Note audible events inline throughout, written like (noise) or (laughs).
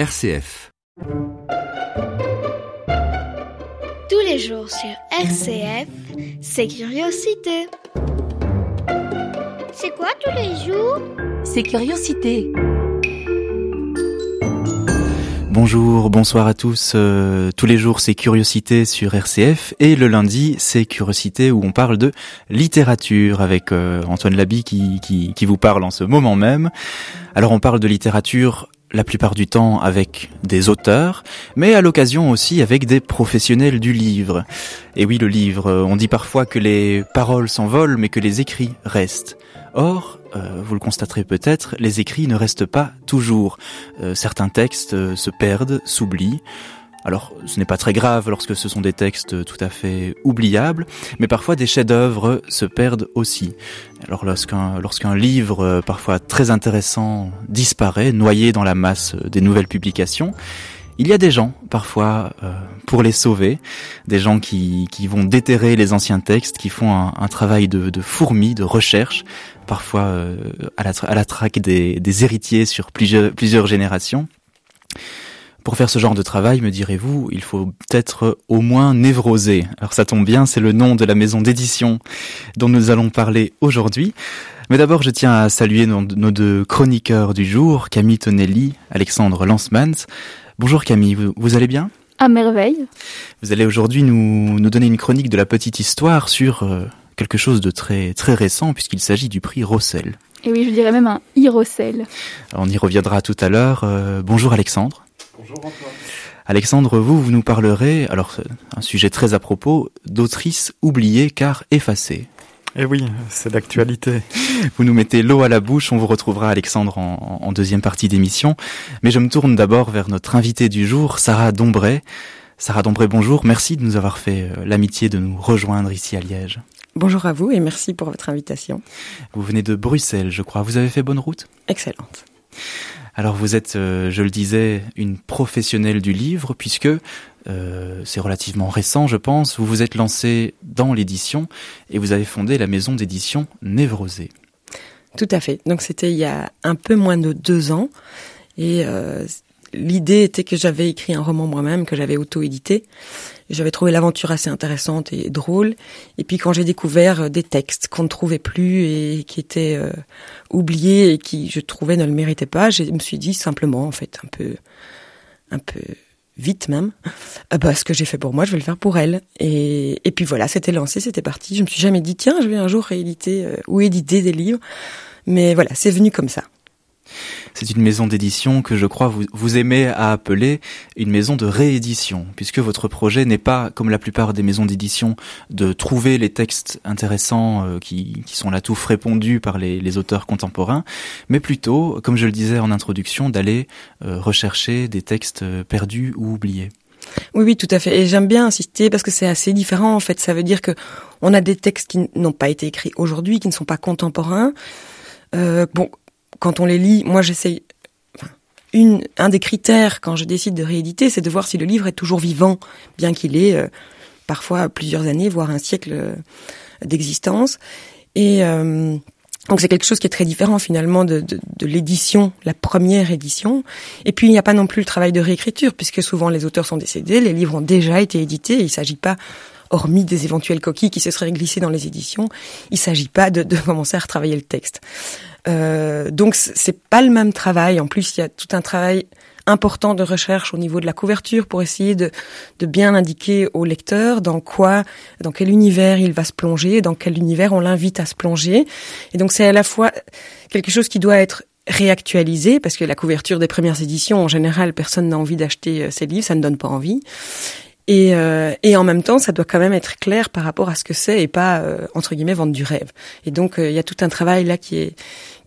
RCF. Tous les jours sur RCF, c'est Curiosité. C'est quoi tous les jours? C'est Curiosité. Bonjour, bonsoir à tous. Euh, tous les jours, c'est Curiosité sur RCF et le lundi, c'est Curiosité où on parle de littérature avec euh, Antoine Labi qui, qui, qui vous parle en ce moment même. Alors on parle de littérature la plupart du temps avec des auteurs, mais à l'occasion aussi avec des professionnels du livre. Et oui, le livre, on dit parfois que les paroles s'envolent, mais que les écrits restent. Or, euh, vous le constaterez peut-être, les écrits ne restent pas toujours. Euh, certains textes euh, se perdent, s'oublient. Alors, ce n'est pas très grave lorsque ce sont des textes tout à fait oubliables, mais parfois des chefs-d'œuvre se perdent aussi. Alors, lorsqu'un lorsqu'un livre, parfois très intéressant, disparaît, noyé dans la masse des nouvelles publications, il y a des gens, parfois, euh, pour les sauver, des gens qui, qui vont déterrer les anciens textes, qui font un, un travail de, de fourmi, de recherche, parfois euh, à, la à la traque des, des héritiers sur plusieurs, plusieurs générations. Pour faire ce genre de travail, me direz-vous, il faut peut-être au moins névroser. Alors ça tombe bien, c'est le nom de la maison d'édition dont nous allons parler aujourd'hui. Mais d'abord, je tiens à saluer nos, deux chroniqueurs du jour, Camille Tonelli, Alexandre Lansmans. Bonjour Camille, vous, allez bien? À merveille. Vous allez aujourd'hui nous, nous donner une chronique de la petite histoire sur euh, quelque chose de très, très récent puisqu'il s'agit du prix Rossel. Et oui, je dirais même un e-Rossel. On y reviendra tout à l'heure. Euh, bonjour Alexandre. Alexandre, vous, vous nous parlerez, alors un sujet très à propos, d'autrices oubliées car effacées. Eh oui, c'est d'actualité. (laughs) Vous nous mettez l'eau à la bouche, on vous retrouvera Alexandre en, en deuxième partie d'émission. Mais je me tourne d'abord vers notre invitée du jour, Sarah Dombray. Sarah Dombray, bonjour, merci de nous avoir fait euh, l'amitié de nous rejoindre ici à Liège. Bonjour à vous et merci pour votre invitation. Vous venez de Bruxelles, je crois. Vous avez fait bonne route? Excellente. Alors vous êtes, euh, je le disais, une professionnelle du livre puisque euh, c'est relativement récent, je pense. Vous vous êtes lancé dans l'édition et vous avez fondé la maison d'édition Névrosée. Tout à fait. Donc c'était il y a un peu moins de deux ans et euh, l'idée était que j'avais écrit un roman moi-même que j'avais auto-édité. J'avais trouvé l'aventure assez intéressante et drôle. Et puis quand j'ai découvert des textes qu'on ne trouvait plus et qui étaient euh, oubliés et qui, je trouvais, ne le méritaient pas, je me suis dit simplement, en fait, un peu, un peu vite même, ah (laughs) bah, ce que j'ai fait pour moi, je vais le faire pour elle. Et, et puis voilà, c'était lancé, c'était parti. Je me suis jamais dit, tiens, je vais un jour rééditer euh, ou éditer des livres. Mais voilà, c'est venu comme ça. C'est une maison d'édition que je crois vous, aimez à appeler une maison de réédition, puisque votre projet n'est pas, comme la plupart des maisons d'édition, de trouver les textes intéressants euh, qui, sont là tout répondus par les, les, auteurs contemporains, mais plutôt, comme je le disais en introduction, d'aller euh, rechercher des textes perdus ou oubliés. Oui, oui, tout à fait. Et j'aime bien insister parce que c'est assez différent en fait. Ça veut dire que on a des textes qui n'ont pas été écrits aujourd'hui, qui ne sont pas contemporains. Euh, bon, quand on les lit, moi j'essaye. Une, un des critères quand je décide de rééditer, c'est de voir si le livre est toujours vivant, bien qu'il ait euh, parfois plusieurs années, voire un siècle euh, d'existence. Et euh, donc c'est quelque chose qui est très différent finalement de, de, de l'édition, la première édition. Et puis il n'y a pas non plus le travail de réécriture, puisque souvent les auteurs sont décédés, les livres ont déjà été édités, il ne s'agit pas hormis des éventuelles coquilles qui se seraient glissées dans les éditions, il s'agit pas de, de, (laughs) commencer à retravailler le texte. Euh, donc c'est pas le même travail. En plus, il y a tout un travail important de recherche au niveau de la couverture pour essayer de, de bien indiquer au lecteur dans quoi, dans quel univers il va se plonger, dans quel univers on l'invite à se plonger. Et donc c'est à la fois quelque chose qui doit être réactualisé parce que la couverture des premières éditions, en général, personne n'a envie d'acheter ces livres, ça ne donne pas envie. Et, euh, et, en même temps, ça doit quand même être clair par rapport à ce que c'est et pas euh, entre guillemets vendre du rêve. Et donc il euh, y a tout un travail là qui est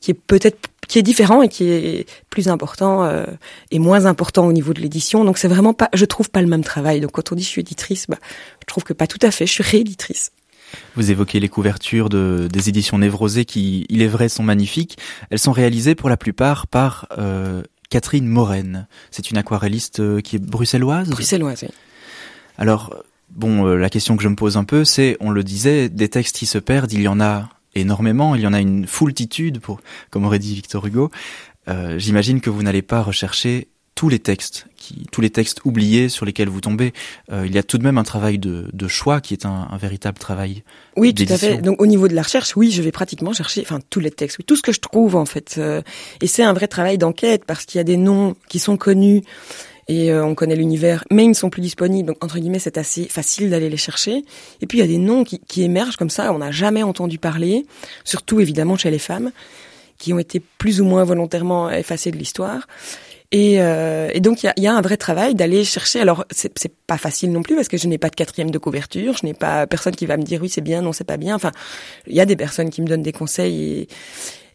qui est peut-être qui est différent et qui est plus important euh, et moins important au niveau de l'édition. Donc c'est vraiment pas, je trouve pas le même travail. Donc quand on dit je suis éditrice, bah, je trouve que pas tout à fait. Je suis rééditrice. Vous évoquez les couvertures de, des éditions Névrosées qui, il est vrai, sont magnifiques. Elles sont réalisées pour la plupart par euh, Catherine Moren. C'est une aquarelliste qui est bruxelloise? Bruxelloise, oui. Alors, bon, euh, la question que je me pose un peu, c'est, on le disait, des textes qui se perdent, il y en a énormément, il y en a une foultitude, pour, comme aurait dit Victor Hugo. Euh, J'imagine que vous n'allez pas rechercher tous les textes, qui, tous les textes oubliés sur lesquels vous tombez. Euh, il y a tout de même un travail de, de choix qui est un, un véritable travail. Oui, tout à fait. Donc au niveau de la recherche, oui, je vais pratiquement chercher, enfin tous les textes, oui, tout ce que je trouve en fait. Euh, et c'est un vrai travail d'enquête parce qu'il y a des noms qui sont connus et euh, on connaît l'univers, mais ils ne sont plus disponibles. Donc entre guillemets, c'est assez facile d'aller les chercher. Et puis il y a des noms qui, qui émergent comme ça, on n'a jamais entendu parler, surtout évidemment chez les femmes, qui ont été plus ou moins volontairement effacées de l'histoire. Et, euh, et donc il y a, y a un vrai travail d'aller chercher. Alors c'est pas facile non plus parce que je n'ai pas de quatrième de couverture, je n'ai pas personne qui va me dire oui c'est bien, non c'est pas bien. Enfin, il y a des personnes qui me donnent des conseils et,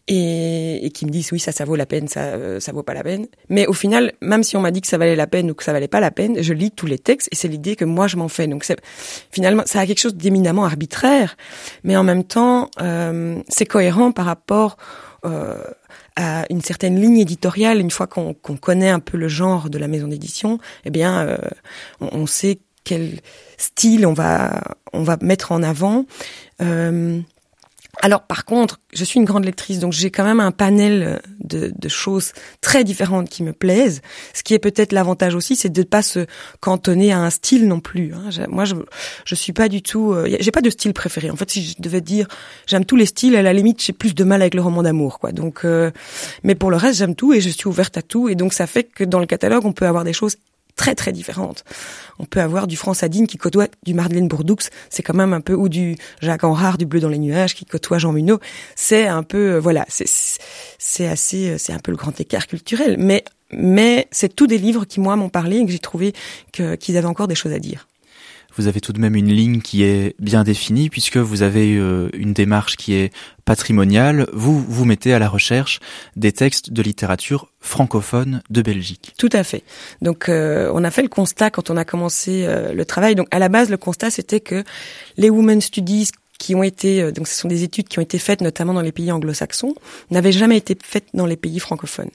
et, et qui me disent oui ça ça vaut la peine, ça euh, ça vaut pas la peine. Mais au final, même si on m'a dit que ça valait la peine ou que ça valait pas la peine, je lis tous les textes et c'est l'idée que moi je m'en fais. Donc finalement ça a quelque chose d'éminemment arbitraire, mais en même temps euh, c'est cohérent par rapport euh, à une certaine ligne éditoriale. Une fois qu'on qu'on connaît un peu le genre de la maison d'édition, eh bien euh, on, on sait quel style on va on va mettre en avant. Euh, alors par contre, je suis une grande lectrice, donc j'ai quand même un panel de, de choses très différentes qui me plaisent. Ce qui est peut-être l'avantage aussi, c'est de ne pas se cantonner à un style non plus. hein. Moi, je je suis pas du tout, euh, j'ai pas de style préféré. En fait, si je devais dire, j'aime tous les styles. À la limite, j'ai plus de mal avec le roman d'amour, quoi. Donc, euh, mais pour le reste, j'aime tout et je suis ouverte à tout. Et donc, ça fait que dans le catalogue, on peut avoir des choses très très différentes. On peut avoir du Franz Hadine qui côtoie du Madeleine Bourdoux, c'est quand même un peu ou du Jacques Enrard du Bleu dans les nuages qui côtoie Jean Munot. C'est un peu euh, voilà, c'est assez euh, c'est un peu le grand écart culturel, mais mais c'est tous des livres qui moi m'ont parlé et que j'ai trouvé qu'ils avaient encore des choses à dire. Vous avez tout de même une ligne qui est bien définie puisque vous avez euh, une démarche qui est patrimoniale. Vous vous mettez à la recherche des textes de littérature francophone de Belgique. Tout à fait. Donc euh, on a fait le constat quand on a commencé euh, le travail. Donc à la base le constat c'était que les women studies qui ont été euh, donc ce sont des études qui ont été faites notamment dans les pays anglo-saxons n'avaient jamais été faites dans les pays francophones.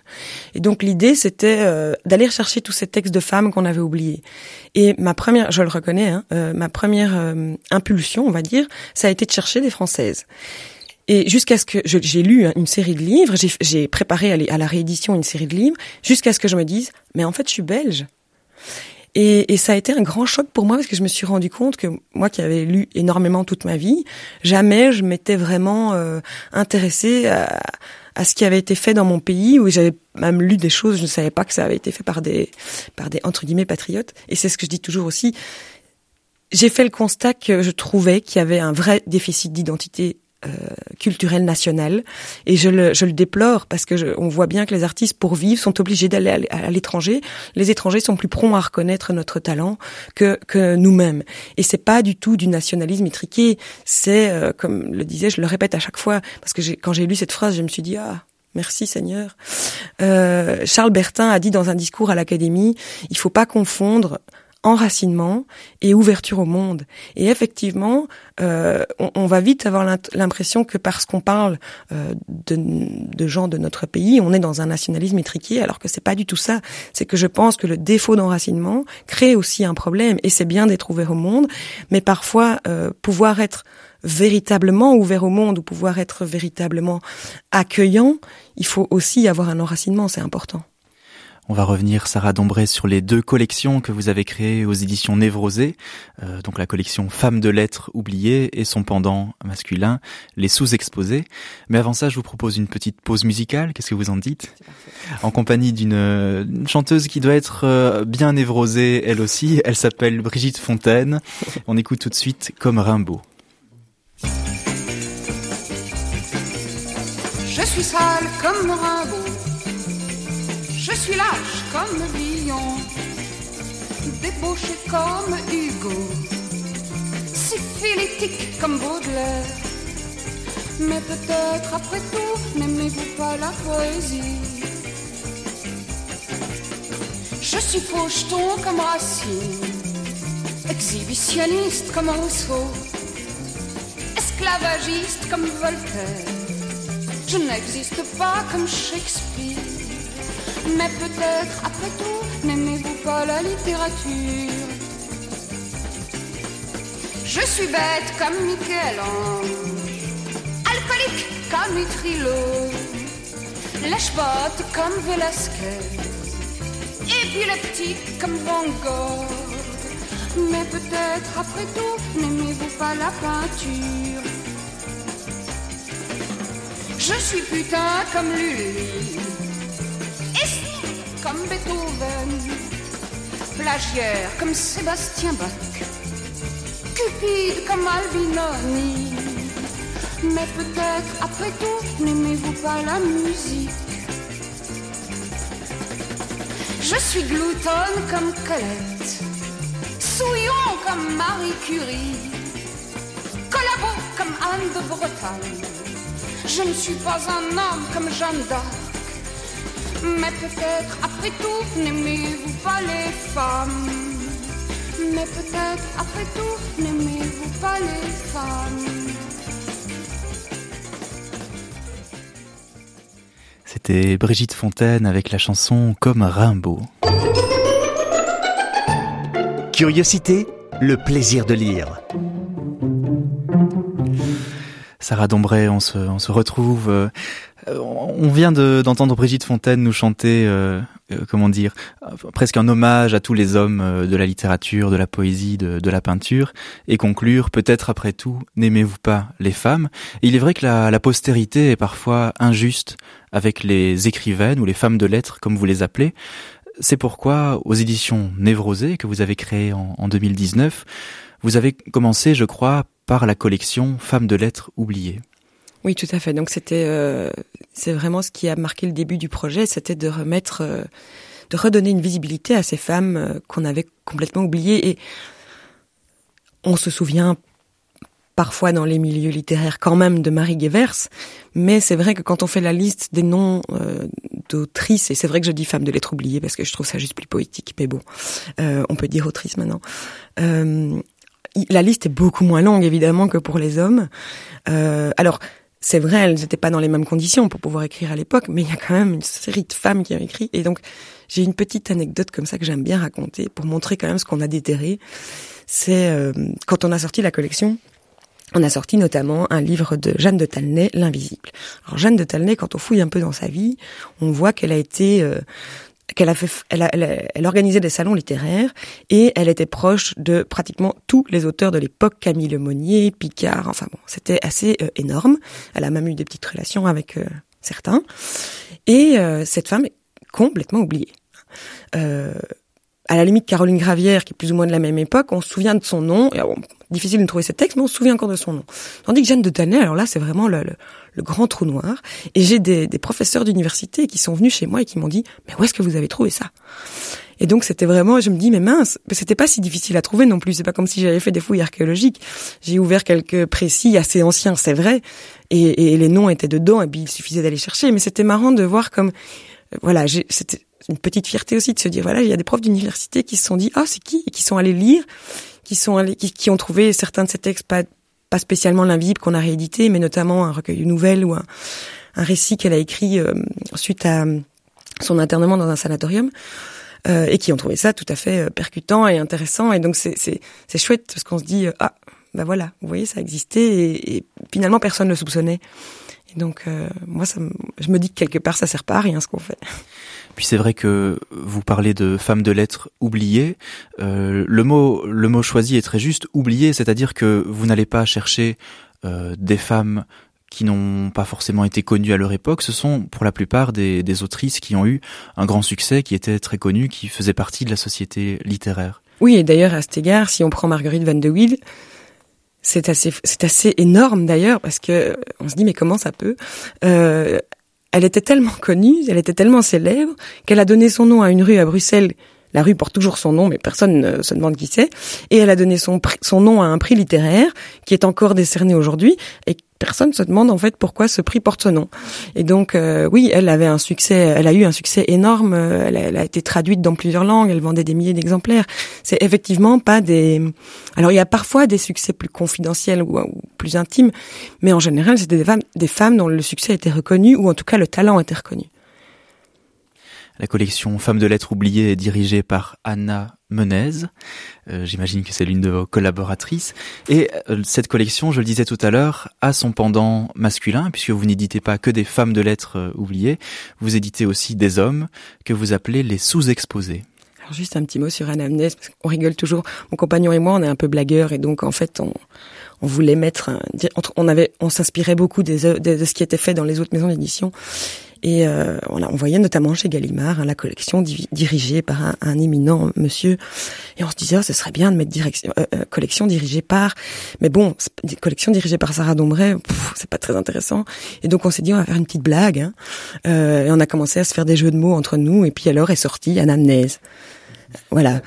Et donc l'idée c'était euh, d'aller chercher tous ces textes de femmes qu'on avait oubliés. Et ma première, je le reconnais, hein, euh, ma première euh, impulsion, on va dire, ça a été de chercher des françaises. Et jusqu'à ce que j'ai lu hein, une série de livres, j'ai- préparé à la réédition une série de livres, jusqu'à ce que je me dise, mais en fait, je suis belge. Et, et ça a été un grand choc pour moi parce que je me suis rendu compte que moi qui avais lu énormément toute ma vie, jamais je m'étais vraiment euh, intéressée à, à ce qui avait été fait dans mon pays où j'avais même lu des choses, je ne savais pas que ça avait été fait par des par des entre guillemets patriotes. Et c'est ce que je dis toujours aussi. J'ai fait le constat que je trouvais qu'il y avait un vrai déficit d'identité euh, culturelle nationale et je le, je le déplore parce que je, on voit bien que les artistes pour vivre sont obligés d'aller à l'étranger. Les étrangers sont plus prompts à reconnaître notre talent que, que nous-mêmes. Et c'est pas du tout du nationalisme étriqué. C'est euh, comme le disais, je le répète à chaque fois parce que quand j'ai lu cette phrase, je me suis dit ah. Merci Seigneur. Euh, Charles Bertin a dit dans un discours à l'Académie, il faut pas confondre enracinement et ouverture au monde. Et effectivement, euh, on, va vite avoir l'impression que parce qu'on parle euh, de, de gens de notre pays, on est dans un nationalisme étriqué, alors que c'est pas du tout ça. C'est que je pense que le défaut d'enracinement crée aussi un problème. Et c'est bien d'être ouvert au monde, mais parfois euh, pouvoir être véritablement ouvert au monde ou pouvoir être véritablement accueillant, il faut aussi avoir un enracinement, c'est important. On va revenir, Sarah Dombré, sur les deux collections que vous avez créées aux éditions Névrosées, euh, donc la collection Femmes de lettres oubliées et son pendant masculin, les sous-exposés. Mais avant ça, je vous propose une petite pause musicale. Qu'est-ce que vous en dites En compagnie d'une euh, chanteuse qui doit être euh, bien névrosée, elle aussi. Elle s'appelle Brigitte Fontaine. (laughs) On écoute tout de suite Comme Rimbaud. Je suis sale comme Rimbaud. Je suis lâche comme Villon. Débauché comme Hugo. Syphilitique comme Baudelaire. Mais peut-être après tout, n'aimez-vous pas la poésie? Je suis faucheton comme Racine. Exhibitionniste comme Rousseau. Esclavagiste comme Voltaire. Je n'existe pas comme Shakespeare. Mais peut-être, après tout, n'aimez-vous pas la littérature? Je suis bête comme Michel-Ange, alcoolique comme Utrilo, lèche-botte comme Velasquez, petit comme Van Gogh. Mais peut-être après tout, n'aimez-vous pas la peinture? Je suis putain comme et comme Beethoven, plagiaire comme Sébastien Bach, cupide comme Albinoni. Mais peut-être après tout, n'aimez-vous pas la musique? Je suis gloutonne comme Colette, souillon comme Marie Curie, collabo comme Anne de Bretagne. Je ne suis pas un homme comme Jeanne d'Arc, mais peut-être après tout, n'aimez-vous pas les femmes? Mais peut-être après tout, n'aimez-vous pas les femmes? C'était Brigitte Fontaine avec la chanson Comme Rimbaud. Curiosité, le plaisir de lire. Sarah Dombray, on se, retrouve. euh, on vient de- d'entendre Brigitte Fontaine nous chanter, euh, euh, comment dire, presque un hommage à tous les hommes de la littérature, de la poésie, de, la peinture, et conclure, peut-être après tout, n'aimez-vous pas les femmes? Il est vrai que la, la postérité est parfois injuste avec les écrivaines ou les femmes de lettres, comme vous les appelez. C'est pourquoi, aux éditions Névrosées, que vous avez créées en, en 2019, vous avez commencé, je crois, par la collection Femmes de lettres oubliées. Oui, tout à fait. Donc c'était, euh, c'est vraiment ce qui a marqué le début du projet, c'était de remettre, euh, de redonner une visibilité à ces femmes euh, qu'on avait complètement oubliées. Et on se souvient parfois dans les milieux littéraires quand même de Marie Guevers, mais c'est vrai que quand on fait la liste des noms d'autrices, et c'est vrai que je dis femmes de lettres oubliées parce que je trouve ça juste plus poétique, mais bon, on peut dire autrice maintenant. La liste est beaucoup moins longue évidemment que pour les hommes. Euh, alors c'est vrai, elles n'étaient pas dans les mêmes conditions pour pouvoir écrire à l'époque, mais il y a quand même une série de femmes qui ont écrit. Et donc, j'ai une petite anecdote comme ça que j'aime bien raconter pour montrer quand même ce qu'on a déterré. C'est euh, quand on a sorti la collection, on a sorti notamment un livre de Jeanne de Talnay, L'Invisible. Alors Jeanne de Talnay, quand on fouille un peu dans sa vie, on voit qu'elle a été euh, qu'elle a fait, elle, a, elle, a, elle, organisait des salons littéraires et elle était proche de pratiquement tous les auteurs de l'époque, Camille Lemonnier, Picard, enfin bon, c'était assez euh, énorme. Elle a même eu des petites relations avec euh, certains. Et euh, cette femme est complètement oubliée. À la limite, Caroline Gravière, qui est plus ou moins de la même époque, on se souvient de son nom. Et, difficile de trouver ce texte, mais on se souvient encore de son nom. Tandis que Jeanne de Talnay, alors là, c'est vraiment le, le, le, grand trou noir. Et j'ai des, des, professeurs d'université qui sont venus chez moi et qui m'ont dit, mais où est-ce que vous avez trouvé ça? Et donc, c'était vraiment, je me dis, mais mince, c'était pas si difficile à trouver non plus. C'est pas comme si j'avais fait des fouilles archéologiques. J'ai ouvert quelques précis assez anciens, c'est vrai, et, et, les noms étaient dedans, et puis il suffisait d'aller chercher. Mais c'était marrant de voir comme, voilà, c'était une petite fierté aussi de se dire, voilà, il y a des profs d'université qui se sont dit, ah, oh, c'est qui? Et qui sont allés lire qui sont allés, qui, qui, ont trouvé certains de ces textes pas pas spécialement l'invisible qu'on a réédité, mais notamment un recueil de nouvelles ou un, un récit qu'elle a écrit euh, suite à son internement dans un sanatorium. Euh, et qui ont trouvé ça tout à fait percutant et intéressant. Et donc c'est c'est c'est chouette parce qu'on se dit ah ben voilà vous voyez ça existait et, et finalement personne ne soupçonnait. Et donc euh, moi ça je me dis que quelque part ça sert pas à rien ce qu'on fait puis c'est vrai que vous parlez de femmes de lettres oubliées. Euh, le mot, le mot choisi est très juste, oubliées, c'est-à-dire que vous n'allez pas chercher euh, des femmes qui n'ont pas forcément été connues à leur époque. Ce sont pour la plupart des, des, autrices qui ont eu un grand succès, qui étaient très connues, qui faisaient partie de la société littéraire. Oui, et d'ailleurs à cet égard, si on prend Marguerite Van de Wiel, c'est assez, c'est assez énorme d'ailleurs parce que on se dit mais comment ça peut euh, elle était tellement connue, elle était tellement célèbre, qu'elle a donné son nom à une rue à Bruxelles. La rue porte toujours son nom, mais personne ne se demande qui c'est. Et elle a donné son, son nom à un prix littéraire qui est encore décerné aujourd'hui et personne se demande en fait pourquoi ce prix porte ce nom. Et donc euh, oui, elle avait un succès, elle a eu un succès énorme. Elle a, elle a été traduite dans plusieurs langues, elle vendait des milliers d'exemplaires. C'est effectivement pas des. Alors il y a parfois des succès plus confidentiels ou, ou plus intimes, mais en général c'était des femmes, des femmes dont le succès était reconnu ou en tout cas le talent était reconnu. La collection Femmes de lettres oubliées est dirigée par Anna Menez. Euh, J'imagine que c'est l'une de vos collaboratrices. Et euh, cette collection, je le disais tout à l'heure, a son pendant masculin, puisque vous n'éditez pas que des femmes de lettres euh, oubliées, vous éditez aussi des hommes que vous appelez les sous-exposés. Alors juste un petit mot sur Anamnèse, parce qu'on rigole toujours. Mon compagnon et moi, on est un peu blagueurs, et donc en fait, on, on voulait mettre, on avait, on s'inspirait beaucoup des, de, de ce qui était fait dans les autres maisons d'édition. Et euh, on, on voyait notamment chez Gallimard hein, la collection di- dirigée par un, un éminent monsieur. Et on se disait, oh, ce serait bien de mettre direction, euh, euh, collection dirigée par. Mais bon, collection dirigée par Sarah Dombray, c'est pas très intéressant. Et donc on s'est dit, on va faire une petite blague. Hein. Euh, et on a commencé à se faire des jeux de mots entre nous. Et puis alors est sortie Anamnèse. Voilà.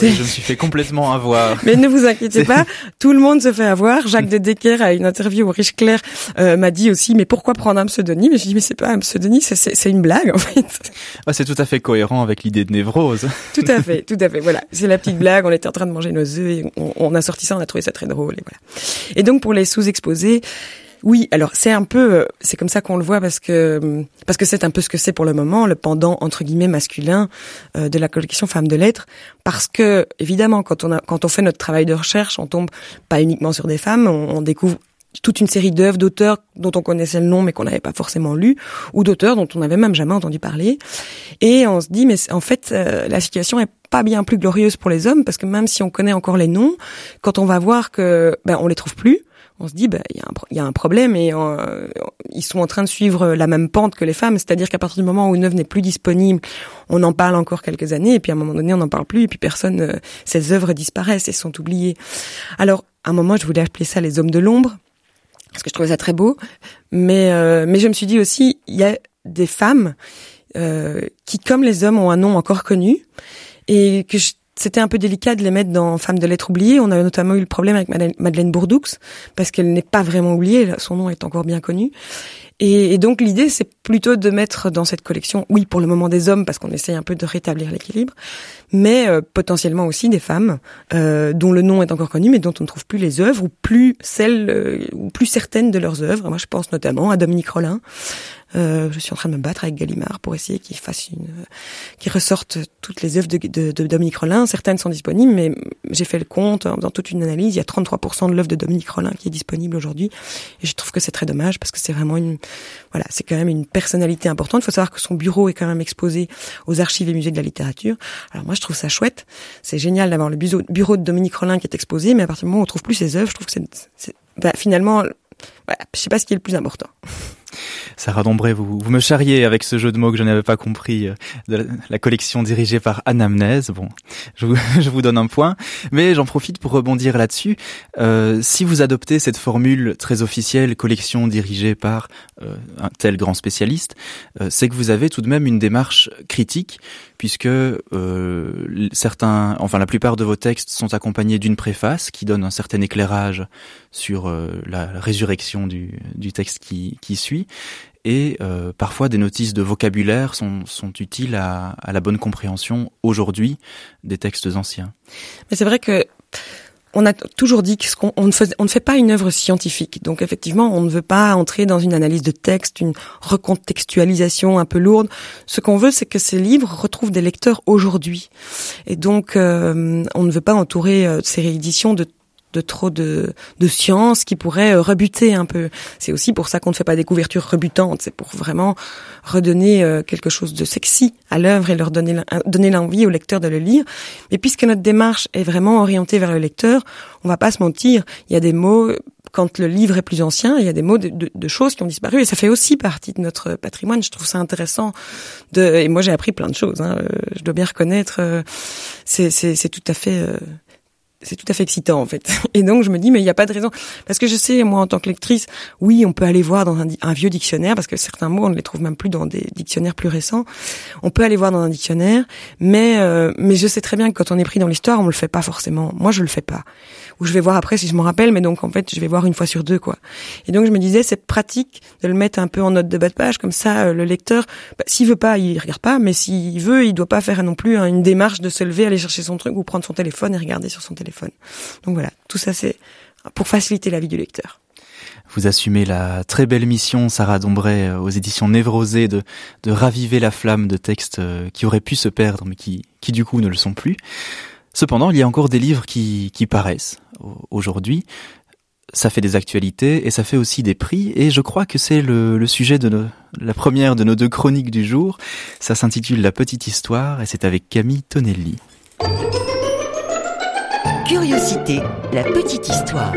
Je me suis fait complètement avoir. (laughs) Mais ne vous inquiétez pas, tout le monde se fait avoir. Jacques de Decker a une interview au Riche Clair euh, m'a dit aussi mais pourquoi prendre un pseudonyme? Et je dis mais c'est pas un pseudonyme, c'est une blague en fait. Ah, c'est tout à fait cohérent avec l'idée de névrose. tout à fait, (laughs) tout à fait. Voilà, c'est la petite blague. On était en train de manger nos œufs et on, on a sorti ça, on a trouvé ça très drôle et voilà. Et donc pour les sous-exposés. Oui, alors c'est un peu, euh, c'est comme ça qu'on le voit parce que parce que c'est un peu ce que c'est pour le moment le pendant entre guillemets masculin euh, de la collection Femmes de lettres, parce que évidemment quand on a quand on fait notre travail de recherche, on tombe pas uniquement sur des femmes, on, on découvre toute une série d'œuvres d'auteurs dont on connaissait le nom mais qu'on n'avait pas forcément lu, ou d'auteurs dont on n'avait même jamais entendu parler. Et on se dit, mais en fait, euh, la situation est pas bien plus glorieuse pour les hommes, parce que même si on connaît encore les noms, quand on va voir que ben, on les trouve plus, on se dit, ben, il y, y a un problème et euh, ils sont en train de suivre la même pente que les femmes, c'est-à-dire qu'à partir du moment où une œuvre n'est plus disponible, on en parle encore quelques années, et puis à un moment donné, on n'en parle plus, et puis personne, euh, ces œuvres disparaissent et sont oubliées. Alors, à un moment, je voulais appeler ça les hommes de l'ombre, parce que je trouvais ça très beau, mais euh, mais je me suis dit aussi, il y a des femmes euh, qui, comme les hommes, ont un nom encore connu, et que je- c'était un peu délicat de les mettre dans Femmes de lettres oubliées. On a notamment eu le problème avec Madeleine- Bourdoux, parce qu'elle n'est pas vraiment oubliée, son nom est encore bien connu. Et, et donc l'idée, c'est plutôt de mettre dans cette collection, oui, pour le moment des hommes, parce qu'on essaye un peu de rétablir l'équilibre, mais euh, potentiellement aussi des femmes euh, dont le nom est encore connu, mais dont on ne trouve plus les œuvres ou plus celles euh, ou plus certaines de leurs œuvres. Moi, je pense notamment à Dominique Rollin. Euh, je suis en train de me battre avec Gallimard pour essayer qu'il fasse une, euh, qu'il ressorte toutes les œuvres de, de, de Dominique Rollin. Certaines sont disponibles, mais j'ai fait le compte en faisant toute une analyse. Il y a 33% de l'œuvre de Dominique Rollin qui est disponible aujourd'hui, et je trouve que c'est très dommage parce que c'est vraiment une, voilà, c'est quand même une personnalité importante. Il faut savoir que son bureau est quand même exposé aux archives et musées de la littérature. Alors moi, je trouve ça chouette. C'est génial d'avoir le bureau, de Dominique Rollin qui est exposé, mais à partir du moment où on trouve plus ses œuvres, je trouve que c'est, bah, finalement, voilà, je sais pas ce qui est le plus important. Sarah Dombray, vous, vous me charriez avec ce jeu de mots que je n'avais pas compris euh, de la, la collection dirigée par Anamnèse. Bon, je vous, (laughs) je vous donne un point, mais j'en profite pour rebondir là-dessus. Euh, si vous adoptez cette formule très officielle, collection dirigée par euh, un tel grand spécialiste, euh, c'est que vous avez tout de même une démarche critique, puisque euh, certains, enfin la plupart de vos textes sont accompagnés d'une préface qui donne un certain éclairage sur euh, la résurrection du, du texte qui, qui suit et euh, parfois des notices de vocabulaire sont, sont utiles à, à la bonne compréhension aujourd'hui des textes anciens. Mais c'est vrai que on a toujours dit qu'on on on ne fait pas une œuvre scientifique. Donc effectivement, on ne veut pas entrer dans une analyse de texte, une recontextualisation un peu lourde. Ce qu'on veut, c'est que ces livres retrouvent des lecteurs aujourd'hui. Et donc, euh, on ne veut pas entourer euh, ces rééditions de de trop de, de science qui pourrait euh, rebuter un peu. C'est aussi pour ça qu'on ne fait pas des couvertures rebutantes. C'est pour vraiment redonner euh, quelque chose de sexy à l'œuvre et leur donner l'en- donner l'envie au lecteur de le lire. Mais puisque notre démarche est vraiment orientée vers le lecteur, on va pas se mentir. Il y a des mots quand le livre est plus ancien, il y a des mots de, de- de choses qui ont disparu et ça fait aussi partie de notre patrimoine. Je trouve ça intéressant. De, et moi, j'ai appris plein de choses. Hein. Euh, Je dois bien reconnaître. euh, c'est tout à fait. C'est tout à fait excitant en fait. (laughs) Et donc je me dis mais il n'y a pas de raison parce que je sais moi en tant que lectrice, oui on peut aller voir dans un vieux dictionnaire parce que certains mots on ne les trouve même plus dans des dictionnaires plus récents. On peut aller voir dans un dictionnaire, mais euh, mais je sais très bien que quand on est pris dans l'histoire on le fait pas forcément. Moi je le fais pas. Ou je vais voir après si je m'en rappelle, mais donc en fait je vais voir une fois sur deux quoi. Et donc je me disais c'est pratique de le mettre un peu en note de bas de page comme ça euh, le lecteur bah, s'il veut pas il regarde pas, mais s'il veut il doit pas faire non plus hein, une démarche de se lever aller chercher son truc ou prendre son téléphone et regarder sur son téléphone. Donc voilà, tout ça c'est pour faciliter la vie du lecteur. Vous assumez la très belle mission, Sarah Dombray, euh, aux éditions Névrosées, de, de raviver la flamme de textes euh, qui auraient pu se perdre, mais qui, qui du coup ne le sont plus. Cependant, il y a encore des livres qui, qui paraissent au- aujourd'hui. ça fait des actualités et ça fait aussi des prix. Et je crois que c'est le, le, sujet de nos, la première de nos deux chroniques du jour. Ça s'intitule La petite histoire et c'est avec Camille Tonelli. Curiosité, la petite histoire.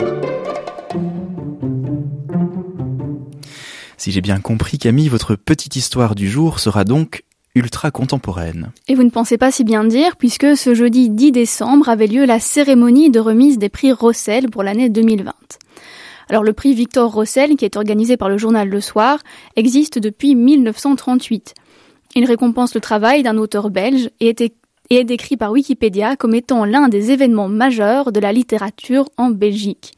Si j'ai bien compris, Camille, votre petite histoire du jour sera donc ultra contemporaine. Et vous ne pensez pas si bien dire, puisque ce jeudi 10 décembre avait lieu la cérémonie de remise des prix Rossel pour l'année 2020. Alors le prix Victor Rossel, qui est organisé par le journal Le Soir, existe depuis 1938. Il récompense le travail d'un auteur belge et, est décrit par Wikipédia comme étant l'un des événements majeurs de la littérature en Belgique.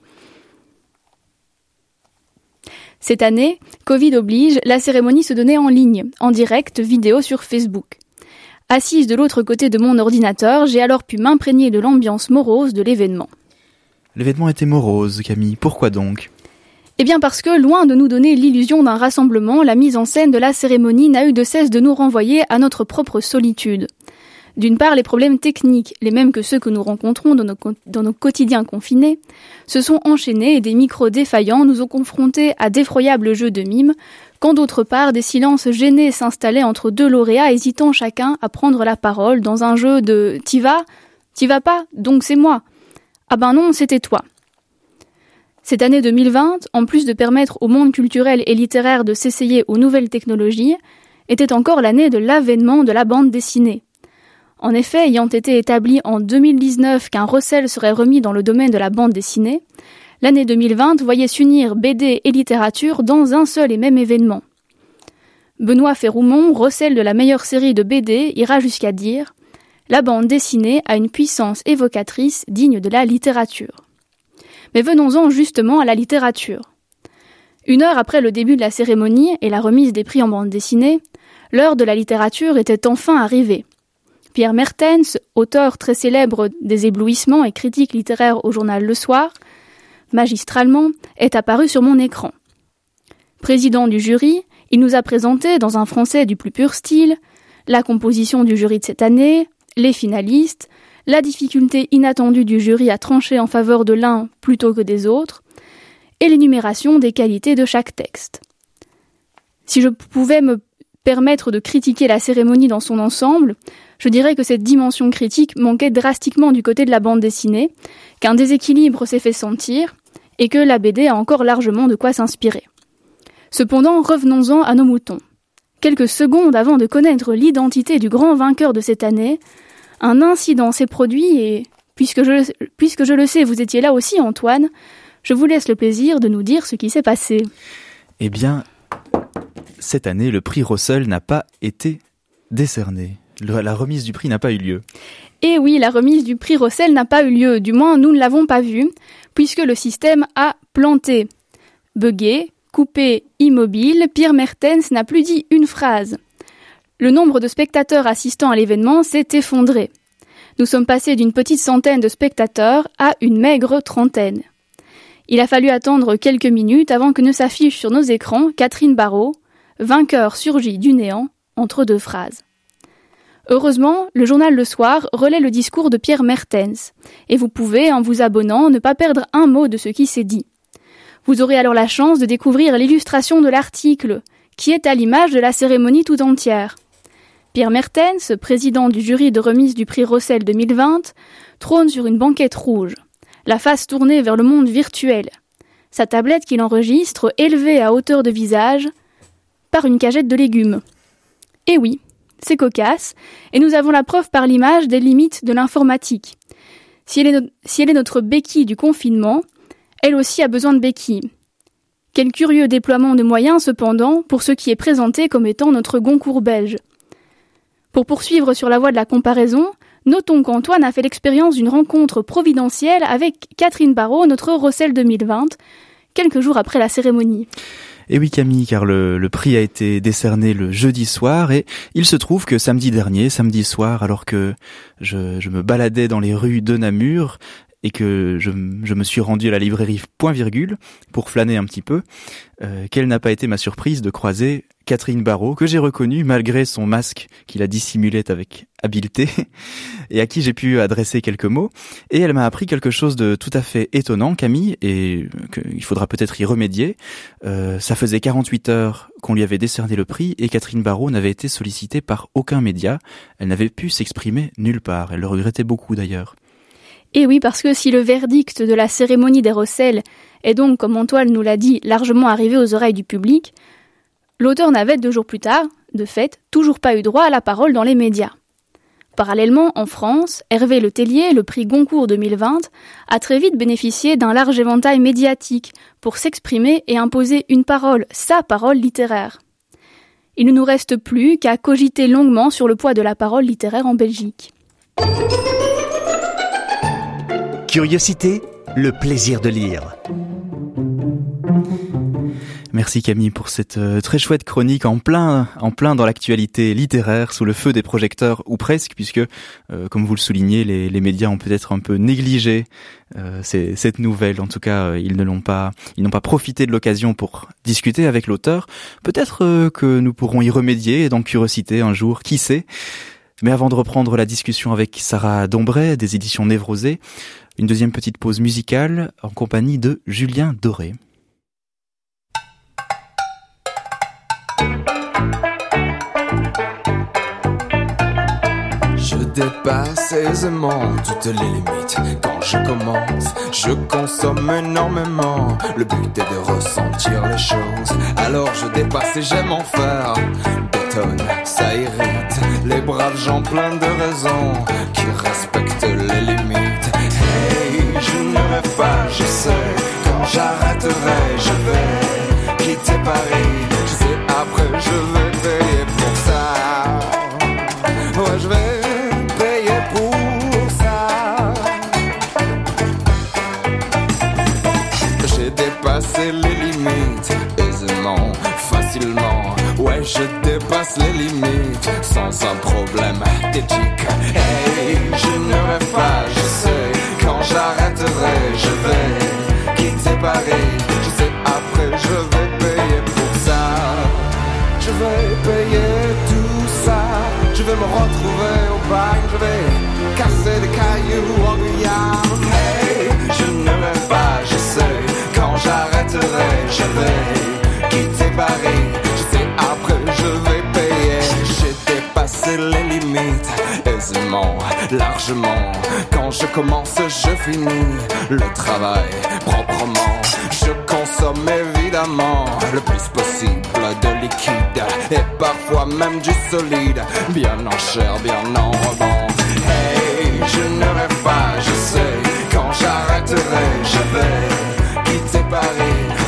Cette année, Covid oblige, la cérémonie se donnait en ligne, en direct vidéo sur Facebook. Assise de l'autre côté de mon ordinateur, j'ai alors pu m'imprégner de l'ambiance morose de l'événement. L'événement était morose, Camille. Pourquoi donc? Eh bien parce que, loin de nous donner l'illusion d'un rassemblement, la mise en scène de la cérémonie n'a eu de cesse de nous renvoyer à notre propre solitude. D'une part, les problèmes techniques, les mêmes que ceux que nous rencontrons dans nos, quotidiens confinés, se sont enchaînés et des micros défaillants nous ont confrontés à d'effroyables jeux de mimes, quand d'autre part, des silences gênés s'installaient entre deux lauréats hésitant chacun à prendre la parole dans un jeu de T'y vas T'y vas pas Donc c'est moi Ah ben non, c'était toi. Cette année 2020, en plus de permettre au monde culturel et littéraire de s'essayer aux nouvelles technologies, était encore l'année de l'avènement de la bande dessinée. En effet, ayant été établi en 2019 qu'un recel serait remis dans le domaine de la bande dessinée, l'année 2020 voyait s'unir BD et littérature dans un seul et même événement. Benoît Ferroumont, recel de la meilleure série de BD, ira jusqu'à dire La bande dessinée a une puissance évocatrice digne de la littérature. Mais venons-en justement à la littérature. Une heure après le début de la cérémonie et la remise des prix en bande dessinée, l'heure de la littérature était enfin arrivée. Pierre Mertens, auteur très célèbre des éblouissements et critiques littéraires au journal Le Soir, magistralement, est apparu sur mon écran. Président du jury, il nous a présenté, dans un français du plus pur style, la composition du jury de cette année, les finalistes, la difficulté inattendue du jury à trancher en faveur de l'un plutôt que des autres, et l'énumération des qualités de chaque texte. Si je pouvais me permettre de critiquer la cérémonie dans son ensemble, je dirais que cette dimension critique manquait drastiquement du côté de la bande dessinée, qu'un déséquilibre s'est fait sentir, et que la BD a encore largement de quoi s'inspirer. Cependant, revenons-en à nos moutons. Quelques secondes avant de connaître l'identité du grand vainqueur de cette année, un incident s'est produit et, puisque je, le sais, vous étiez là aussi, Antoine, je vous laisse le plaisir de nous dire ce qui s'est passé. Eh bien, cette année, le prix Russell n'a pas été décerné. La remise du prix n'a pas eu lieu. Et oui, la remise du prix Russell n'a pas eu lieu, du moins nous ne l'avons pas vu, puisque le système a planté. Bugué, coupé, immobile, Pierre Mertens n'a plus dit une phrase. Le nombre de spectateurs assistant à l'événement s'est effondré. Nous sommes passés d'une petite centaine de spectateurs à une maigre trentaine. Il a fallu attendre quelques minutes avant que ne s'affiche sur nos écrans Catherine Barrault, vainqueur surgit du néant entre deux phrases. Heureusement, le journal Le Soir relaie le discours de Pierre Mertens, et vous pouvez, en vous abonnant, ne pas perdre un mot de ce qui s'est dit. Vous aurez alors la chance de découvrir l'illustration de l'article, qui est à l'image de la cérémonie tout entière. Pierre Mertens, président du jury de remise du prix Rossel 2020, trône sur une banquette rouge, la face tournée vers le monde virtuel, sa tablette qu'il enregistre élevée à hauteur de visage par une cagette de légumes. Et oui, c'est cocasse, et nous avons la preuve par l'image des limites de l'informatique. Si, elle est notre béquille du confinement, elle aussi a besoin de béquilles. Quel curieux déploiement de moyens, cependant, pour ce qui est présenté comme étant notre Goncourt belge. Pour poursuivre sur la voie de la comparaison, notons qu'Antoine a fait l'expérience d'une rencontre providentielle avec Catherine Barrault, notre Rossel 2020, quelques jours après la cérémonie. Et oui Camille, car le, prix a été décerné le jeudi soir et il se trouve que samedi dernier, samedi soir, alors que je me baladais dans les rues de Namur, et que je, me suis rendu à la librairie Point Virgule pour flâner un petit peu, euh, quelle n'a pas été ma surprise de croiser Catherine Barrault, que j'ai reconnue malgré son masque qu'il a dissimulé avec habileté, (laughs) et à qui j'ai pu adresser quelques mots. Et elle m'a appris quelque chose de tout à fait étonnant, Camille, et qu'il faudra peut-être y remédier. Euh, ça faisait 48 heures qu'on lui avait décerné le prix, et Catherine Barrault n'avait été sollicitée par aucun média. Elle n'avait pu s'exprimer nulle part. Elle le regrettait beaucoup d'ailleurs. Et oui, parce que si le verdict de la cérémonie des recels est donc, comme Antoine nous l'a dit, largement arrivé aux oreilles du public, l'auteur n'avait deux jours plus tard, de fait, toujours pas eu droit à la parole dans les médias. Parallèlement, en France, Hervé Le Tellier, le prix Goncourt 2020, a très vite bénéficié d'un large éventail médiatique pour s'exprimer et imposer une parole, sa parole littéraire. Il ne nous reste plus qu'à cogiter longuement sur le poids de la parole littéraire en Belgique. Curiosité, le plaisir de lire. Merci Camille pour cette euh, très chouette chronique en plein, en plein dans l'actualité littéraire, sous le feu des projecteurs ou presque, puisque, euh, comme vous le soulignez, les, médias ont peut-être un peu négligé euh, cette nouvelle. En tout cas, ils ne l'ont pas, ils n'ont pas profité de l'occasion pour discuter avec l'auteur. Peut-être que nous pourrons y remédier dans Curiosité un jour, qui sait? Mais avant de reprendre la discussion avec Sarah Dombray des éditions Névrosées, une deuxième petite pause musicale en compagnie de Julien Doré. Je dépasse aisément toutes les limites. Quand je commence, je consomme énormément. Le but est de ressentir les choses. Alors je dépasse et j'aime en faire. Bétonne, ça irrite. Les braves gens pleins de raisons qui respectent les limites. Je ne rêve pas, je sais. Quand j'arrêterai, je vais quitter Paris. Je sais, après, je vais payer pour ça. Ouais, je vais payer pour ça. J'ai dépassé les limites aisément, facilement. Ouais, je dépasse les limites sans un problème d'éthique. Je sais, après, je vais payer pour ça. Je vais payer tout ça. Je vais me retrouver au bain. Je vais casser des cailloux en Guyane. Hey, je ne rêve pas, je sais. Quand j'arrêterai, je vais quitter Paris. Je sais, après, je vais payer. J'ai dépassé les limites aisément, largement. Quand je commence, je finis le travail Je consomme évidemment le plus possible de liquide et parfois même du solide, bien en chair, bien en rebond. Hey, je ne rêve pas, je sais. Quand j'arrêterai, je vais quitter Paris.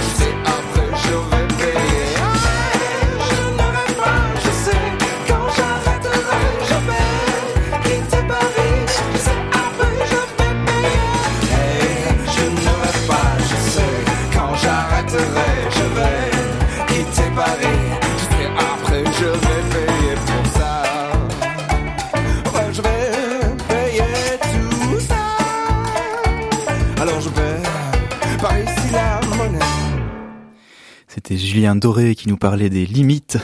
Julien Doré qui nous parlait des limites.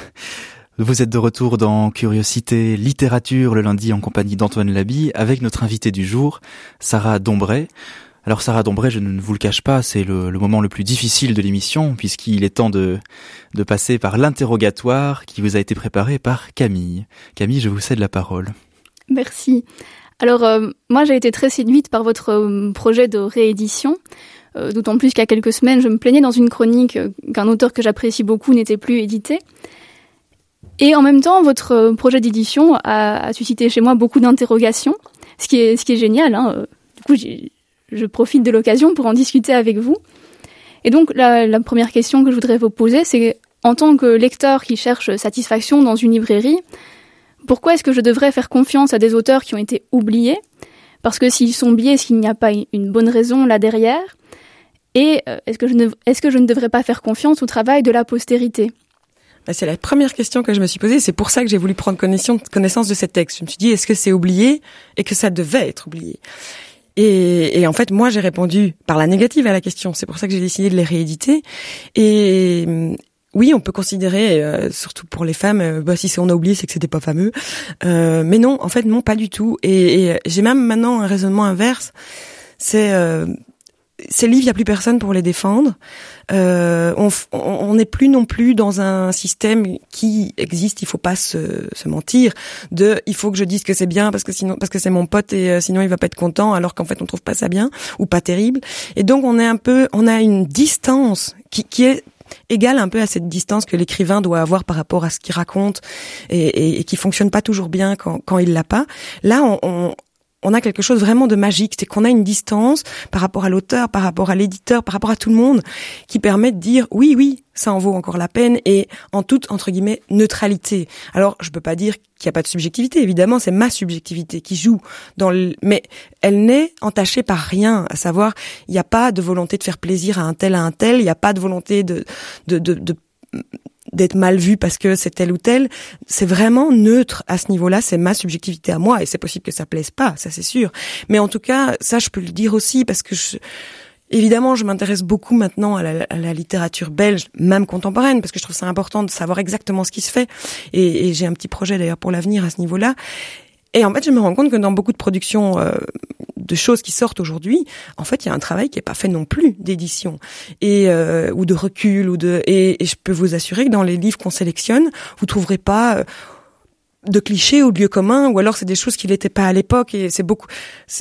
Vous êtes de retour dans Curiosité Littérature le lundi en compagnie d'Antoine Labi avec notre invité du jour, Sarah Dombray. Alors Sarah Dombray, je ne vous le cache pas, c'est le, moment le plus difficile de l'émission puisqu'il est temps de, passer par l'interrogatoire qui vous a été préparé par Camille. Camille, je vous cède la parole. Merci. Alors, euh, moi, j'ai été très séduite par votre euh, projet de réédition, d'autant plus qu'il y a quelques semaines, je me plaignais dans une chronique euh, qu'un auteur que j'apprécie beaucoup n'était plus édité. Et en même temps, votre euh, projet d'édition a, suscité chez moi beaucoup d'interrogations, ce qui est, génial. Hein. Euh, Du coup, je profite de l'occasion pour en discuter avec vous. Et donc, la, la première question que je voudrais vous poser, c'est en tant que lecteur qui cherche satisfaction dans une librairie, pourquoi est-ce que je devrais faire confiance à des auteurs qui ont été oubliés? Parce que s'ils sont oubliés, est-ce qu'il n'y a pas une bonne raison là derrière? Et euh, est-ce que, je ne, est-ce que je ne devrais pas faire confiance au travail de la postérité? Bah, C'est la première question que je me suis posée. C'est pour ça que j'ai voulu prendre connaissance, de ces textes. Je me suis dit, est-ce que c'est oublié et que ça devait être oublié? Et, et en fait, moi, j'ai répondu par la négative à la question. C'est pour ça que j'ai décidé de les rééditer. Et oui, on peut considérer, euh, surtout pour les femmes, euh, bah, si on a oublié, c'est que c'était pas fameux. Euh, mais non, en fait, non, pas du tout. Et, et j'ai même maintenant un raisonnement inverse. C'est ces livres, il n'y a plus personne pour les défendre. Euh, on n'est plus non plus dans un système qui existe. Il faut pas se, se, mentir. De, il faut que je dise que c'est bien parce que sinon, parce que c'est mon pote et euh, sinon il va pas être content. Alors qu'en fait on trouve pas ça bien ou pas terrible. Et donc on est un peu, on a une distance qui, qui est égale un peu à cette distance que l'écrivain doit avoir par rapport à ce qu'il raconte et, et, et, qui fonctionne pas toujours bien quand, quand il l'a pas. Là, on, on, on a quelque chose vraiment de magique, c'est qu'on a une distance par rapport à l'auteur, par rapport à l'éditeur, par rapport à tout le monde, qui permet de dire oui, oui, ça en vaut encore la peine et en toute entre guillemets neutralité. Alors je peux pas dire qu'il n'y a pas de subjectivité, évidemment c'est ma subjectivité qui joue dans le, mais elle n'est entachée par rien, à savoir il n'y a pas de volonté de faire plaisir à un tel à un tel, il n'y a pas de volonté de, de, de, de d'être mal vu parce que c'est tel ou tel. C'est vraiment neutre à ce niveau-là. C'est ma subjectivité à moi et c'est possible que ça plaise pas, ça c'est sûr. Mais en tout cas, ça je peux le dire aussi parce que je, Évidemment, je m'intéresse beaucoup maintenant à la, littérature belge, même contemporaine, parce que je trouve ça important de savoir exactement ce qui se fait. Et j'ai un petit projet d'ailleurs pour l'avenir à ce niveau-là. Et en fait, je me rends compte que dans beaucoup de productions euh, de choses qui sortent aujourd'hui, en fait, il y a un travail qui est pas fait non plus d'édition et euh, ou de recul ou de et, et, je peux vous assurer que dans les livres qu'on sélectionne, vous trouverez pas euh, de clichés ou de lieux communs, ou alors c'est des choses qui n'étaient pas à l'époque et c'est beaucoup.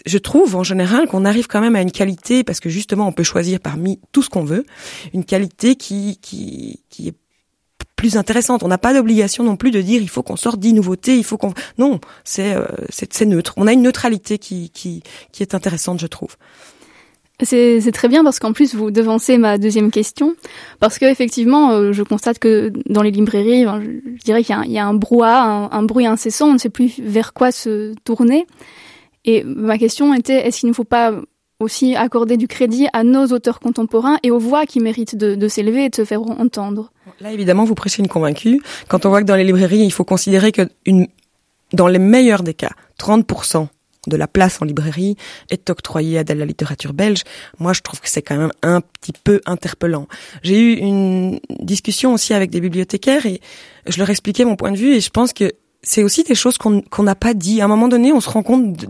Je trouve en général qu'on arrive quand même à une qualité parce que justement on peut choisir parmi tout ce qu'on veut, une qualité qui qui qui est plus intéressante. On n'a pas d'obligation non plus de dire il faut qu'on sorte dix nouveautés, il faut qu'on non, c'est euh, c'est neutre. On a une neutralité qui qui qui est intéressante, je trouve. C'est très bien parce qu'en plus vous devancez ma deuxième question parce que effectivement euh, je constate que dans les librairies je, dirais qu'il y, y, a un brouhaha, un, un, bruit incessant, on ne sait plus vers quoi se tourner. Et ma question était est-ce qu'il ne faut pas aussi accorder du crédit à nos auteurs contemporains et aux voix qui méritent de, s'élever et de se faire entendre Là évidemment vous prêchez une convaincue. Quand on voit que dans les librairies il faut considérer que une, dans les meilleurs des cas 30% de la place en librairie est octroyée à de la littérature belge, moi je trouve que c'est quand même un petit peu interpellant. J'ai eu une discussion aussi avec des bibliothécaires et je leur expliquais mon point de vue et je pense que c'est aussi des choses qu'on n'a pas dit. À un moment donné, on se rend compte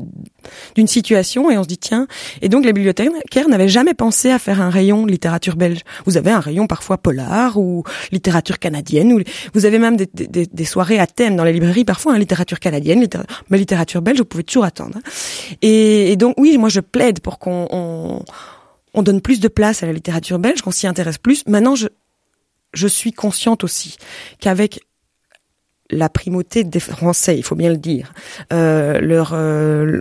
d'une situation et on se dit tiens. Et donc les bibliothécaires n'avaient jamais pensé à faire un rayon littérature belge. Vous avez un rayon parfois polar ou littérature canadienne. Ou vous avez même des, soirées à thème dans les librairies parfois hein, littérature canadienne, mais littérature belge, vous pouvez toujours attendre. Et, et donc oui, moi je plaide pour qu'on on, on donne plus de place à la littérature belge, qu'on s'y intéresse plus. Maintenant, je je suis consciente aussi qu'avec la primauté des Français, il faut bien le dire, euh, leur euh,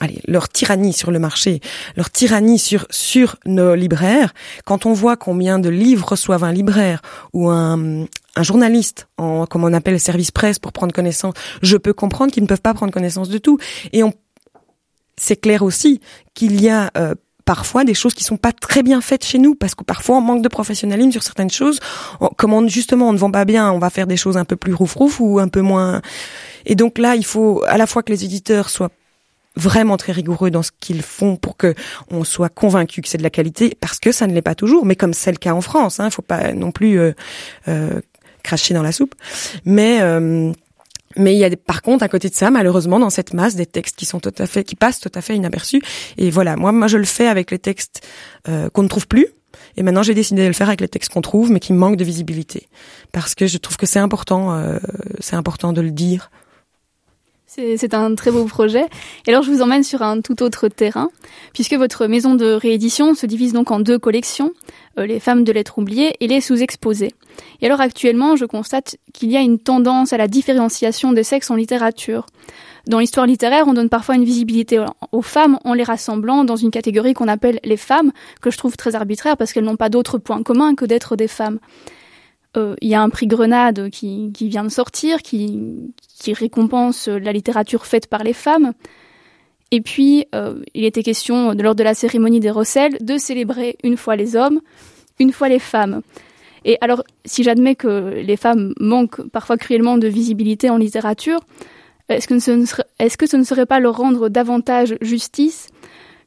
allez, leur tyrannie sur le marché, leur tyrannie sur sur nos libraires. Quand on voit combien de livres reçoivent un libraire ou un, un journaliste, en, comme on appelle le service presse, pour prendre connaissance, je peux comprendre qu'ils ne peuvent pas prendre connaissance de tout. Et on, c'est clair aussi qu'il y a euh, parfois des choses qui sont pas très bien faites chez nous parce que parfois on manque de professionnalisme sur certaines choses. comme on, justement on ne vend pas bien, on va faire des choses un peu plus rouf-rouf ou un peu moins. Et donc là, il faut à la fois que les éditeurs soient vraiment très rigoureux dans ce qu'ils font pour que on soit convaincu que c'est de la qualité parce que ça ne l'est pas toujours mais comme c'est le cas en France hein faut pas non plus euh, euh, cracher dans la soupe mais euh, mais il y a par contre à côté de ça, malheureusement, dans cette masse, des textes qui sont tout à fait, qui passent tout à fait inaperçus. Et voilà, moi, moi, je le fais avec les textes euh, qu'on ne trouve plus. Et maintenant, j'ai décidé de le faire avec les textes qu'on trouve, mais qui manquent de visibilité, parce que je trouve que c'est important, euh, c'est important de le dire. C'est un très beau projet. Et alors, je vous emmène sur un tout autre terrain, puisque votre maison de réédition se divise donc en deux collections, euh, les femmes de lettres oubliées et les sous-exposées. Et alors, actuellement, je constate qu'il y a une tendance à la différenciation des sexes en littérature. Dans l'histoire littéraire, on donne parfois une visibilité aux femmes en les rassemblant dans une catégorie qu'on appelle les femmes, que je trouve très arbitraire parce qu'elles n'ont pas d'autre point commun que d'être des femmes. Euh, il y a un prix Grenade qui, vient de sortir, qui, récompense la littérature faite par les femmes. Et puis, euh, il était question, lors de la cérémonie des Rosselles, de célébrer une fois les hommes, une fois les femmes. Et alors, si j'admets que les femmes manquent parfois cruellement de visibilité en littérature, est-ce que, est-ce que ce ne serait pas leur rendre davantage justice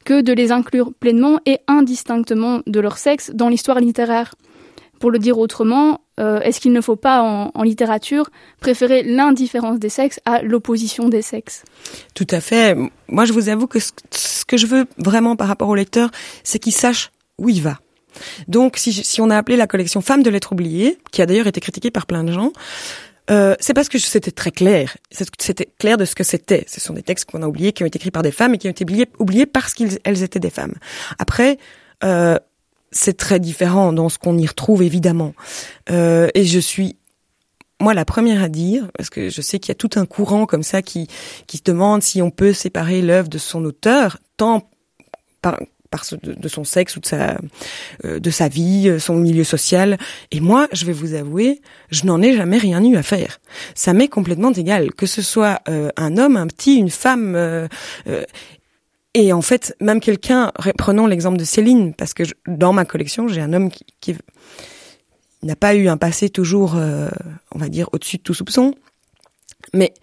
que de les inclure pleinement et indistinctement de leur sexe dans l'histoire littéraire? Pour le dire autrement, euh, est-ce qu'il ne faut pas en, littérature préférer l'indifférence des sexes à l'opposition des sexes? Tout à fait. Moi, je vous avoue que ce, que je veux vraiment par rapport au lecteur, c'est qu'il sache où il va. Donc, si, on a appelé la collection Femmes de lettres oubliées, qui a d'ailleurs été critiquée par plein de gens, euh, c'est parce que c'était très clair. C'était clair de ce que c'était. Ce sont des textes qu'on a oubliés, qui ont été écrits par des femmes et qui ont été oubliés, oubliés parce qu'elles étaient des femmes. Après, euh, c'est très différent dans ce qu'on y retrouve évidemment. Euh, et je suis moi la première à dire, parce que je sais qu'il y a tout un courant comme ça qui qui se demande si on peut séparer l'œuvre de son auteur, tant par, par de, de, son sexe ou de sa euh, de sa vie, euh, son milieu social. Et moi, je vais vous avouer, je n'en ai jamais rien eu à faire. Ça m'est complètement égal, que ce soit euh, un homme, un petit, une femme. Euh, euh et en fait, même quelqu'un, prenons l'exemple de Céline, parce que dans ma collection, j'ai un homme qui, qui n'a pas eu un passé toujours, euh, on va dire, au-dessus de tout soupçon. Mais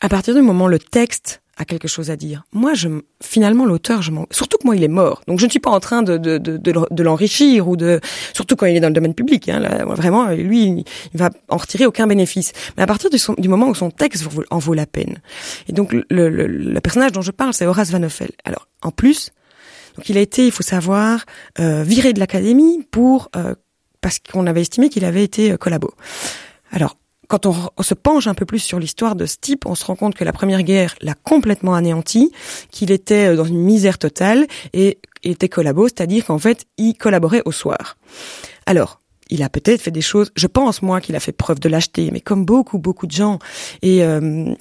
à partir du moment où le texte a quelque chose à dire, moi, je, finalement, l'auteur, je m'en, surtout que moi, il est mort, donc je ne suis pas en train de de, de, de, l'enrichir ou de, surtout quand il est dans le domaine public. Hein, vraiment, lui, il, va en retirer aucun bénéfice. Mais à partir du, du moment où son texte en vaut la peine, et donc le, le, le personnage dont je parle, c'est Horace Van Ophel. Alors, en plus, donc il a été, il faut savoir, euh, viré de l'académie pour euh, parce qu'on avait estimé qu'il avait été euh, collabo. Alors, quand on, se penche un peu plus sur l'histoire de ce type, on se rend compte que la Première Guerre l'a complètement anéanti, qu'il était euh, dans une misère totale et était collabo, c'est-à-dire qu'en fait, il collaborait au soir. Alors, il a peut-être fait des choses, je pense moi qu'il a fait preuve de lâcheté, mais comme beaucoup, beaucoup de gens. Et... Euh,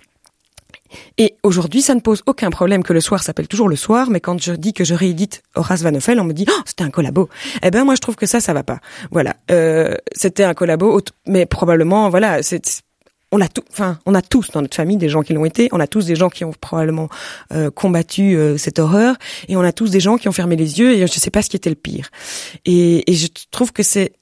et aujourd'hui, ça ne pose aucun problème que le soir s'appelle toujours le soir, mais quand je dis que je réédite Horace Van Ophel, on me dit oh, c'était un collabo. Eh ben moi je trouve que ça ça va pas. Voilà, euh, c'était un collabo, mais probablement voilà, c'est on a tout, enfin, on a tous dans notre famille des gens qui l'ont été. On a tous des gens qui ont probablement euh, combattu euh, cette horreur, et on a tous des gens qui ont fermé les yeux. Et je ne sais pas ce qui était le pire. Et, et je trouve que c'est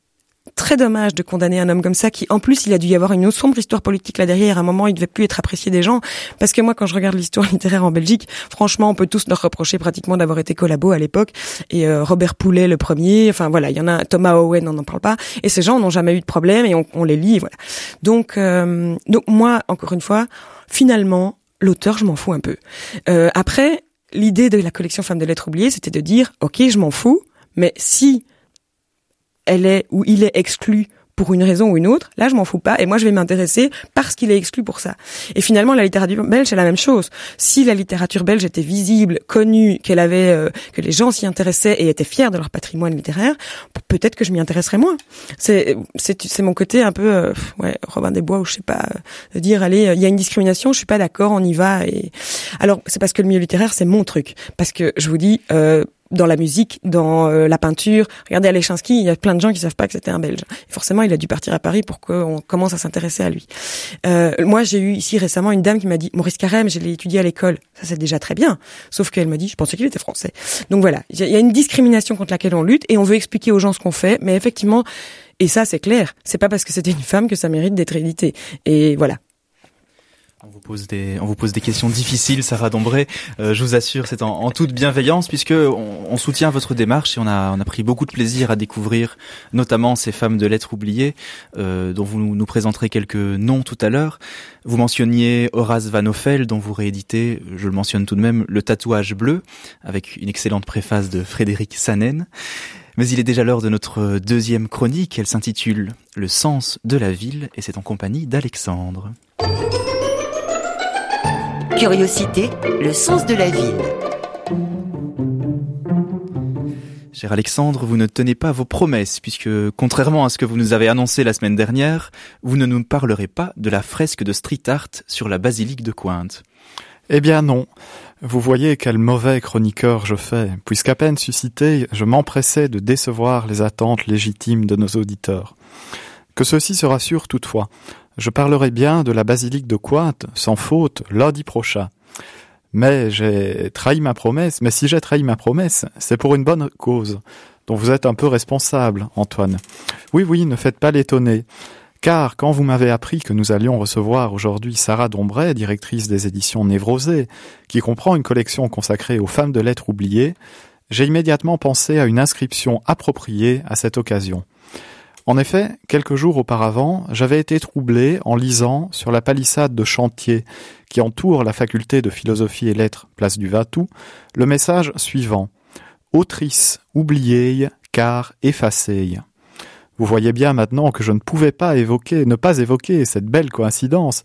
très dommage de condamner un homme comme ça qui en plus il a dû y avoir une sombre histoire politique là derrière. À un moment il devait plus être apprécié des gens. Parce que moi quand je regarde l'histoire (laughs) littéraire en Belgique franchement on peut tous leur reprocher pratiquement d'avoir été collabo à l'époque. Et euh, Robert Poulet le premier enfin voilà il y en a Thomas Owen on n'en parle pas. Et ces gens n'ont jamais eu de problème et on, on les lit voilà. Donc euh, donc moi encore une fois finalement l'auteur je m'en fous un peu. Euh, après l'idée de la collection Femmes de lettres oubliées c'était de dire ok je m'en fous mais si elle est ou il est exclu pour une raison ou une autre, là je m'en fous pas et moi je vais m'intéresser parce qu'il est exclu pour ça. Et finalement la littérature belge c'est la même chose. Si la littérature belge était visible, connue, qu'elle avait euh, que les gens s'y intéressaient et étaient fiers de leur patrimoine littéraire, peut-être que je m'y intéresserais moins. C'est c'est c'est mon côté un peu euh, ouais Robin des Bois ou je sais pas de dire allez il y a une discrimination, je suis pas d'accord, on y va et alors c'est parce que le milieu littéraire c'est mon truc parce que je vous dis euh, dans la musique, dans euh, la peinture. Regardez Alechinsky, il y a plein de gens qui savent pas que c'était un Belge. Forcément, il a dû partir à Paris pour qu'on commence à s'intéresser à lui. Euh, moi, j'ai eu ici récemment une dame qui m'a dit Maurice Carême, je l'ai étudié à l'école. Ça, c'est déjà très bien. Sauf qu'elle me dit, je pensais qu'il était français. Donc voilà, il y a une discrimination contre laquelle on lutte et on veut expliquer aux gens ce qu'on fait, mais effectivement. Et ça, c'est clair. C'est pas parce que c'était une femme que ça mérite d'être édité. Et voilà. On vous pose des, on vous pose des questions difficiles, Sarah Dombré. Euh, je vous assure, c'est en, en, toute bienveillance puisque on, on, soutient votre démarche et on a, on a pris beaucoup de plaisir à découvrir, notamment ces femmes de lettres oubliées, euh, dont vous nous présenterez quelques noms tout à l'heure. Vous mentionniez Horace Van Ophel, dont vous rééditez, je le mentionne tout de même, le tatouage bleu, avec une excellente préface de Frédéric Sanen. Mais il est déjà l'heure de notre deuxième chronique. Elle s'intitule Le sens de la ville et c'est en compagnie d'Alexandre. Curiosité, le sens de la ville. Cher Alexandre, vous ne tenez pas vos promesses, puisque, contrairement à ce que vous nous avez annoncé la semaine dernière, vous ne nous parlerez pas de la fresque de street art sur la basilique de Cointe. Eh bien non. Vous voyez quel mauvais chroniqueur je fais, puisqu'à peine suscité, je m'empressais de décevoir les attentes légitimes de nos auditeurs. Que ceci se rassure toutefois, je parlerai bien de la basilique de Cointe, sans faute, lundi prochain. Mais j'ai trahi ma promesse, mais si j'ai trahi ma promesse, c'est pour une bonne cause, dont vous êtes un peu responsable, Antoine. Oui, oui, ne faites pas l'étonner, Car quand vous m'avez appris que nous allions recevoir aujourd'hui Sarah Dombray, directrice des éditions Névrosées, qui comprend une collection consacrée aux femmes de lettres oubliées, j'ai immédiatement pensé à une inscription appropriée à cette occasion. En effet, quelques jours auparavant, j'avais été troublé en lisant sur la palissade de chantier qui entoure la faculté de philosophie et lettres, place du Vatou, le message suivant. Autrice oubliée, car effacée. Vous voyez bien maintenant que je ne pouvais pas évoquer, ne pas évoquer cette belle coïncidence,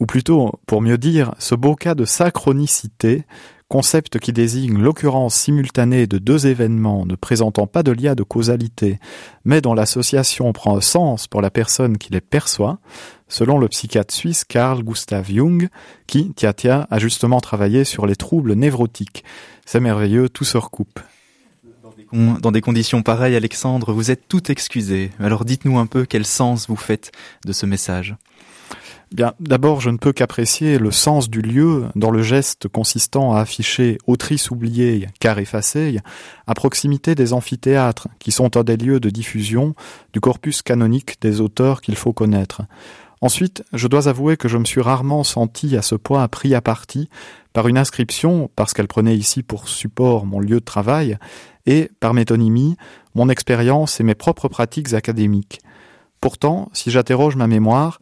ou plutôt, pour mieux dire, ce beau cas de synchronicité, concept qui désigne l'occurrence simultanée de deux événements ne présentant pas de lien de causalité, mais dont l'association prend un sens pour la personne qui les perçoit, selon le psychiatre suisse Carl Gustav Jung, qui, tiens tiens, a justement travaillé sur les troubles névrotiques. C'est merveilleux, tout se recoupe. Dans des conditions pareilles, Alexandre, vous êtes tout excusé. Alors dites-nous un peu quel sens vous faites de ce message. Bien, d'abord, je ne peux qu'apprécier le sens du lieu dans le geste consistant à afficher autrice oubliée car effacée à proximité des amphithéâtres qui sont un des lieux de diffusion du corpus canonique des auteurs qu'il faut connaître. Ensuite, je dois avouer que je me suis rarement senti à ce point pris à partie par une inscription, parce qu'elle prenait ici pour support mon lieu de travail, et, par métonymie, mon expérience et mes propres pratiques académiques. Pourtant, si j'interroge ma mémoire,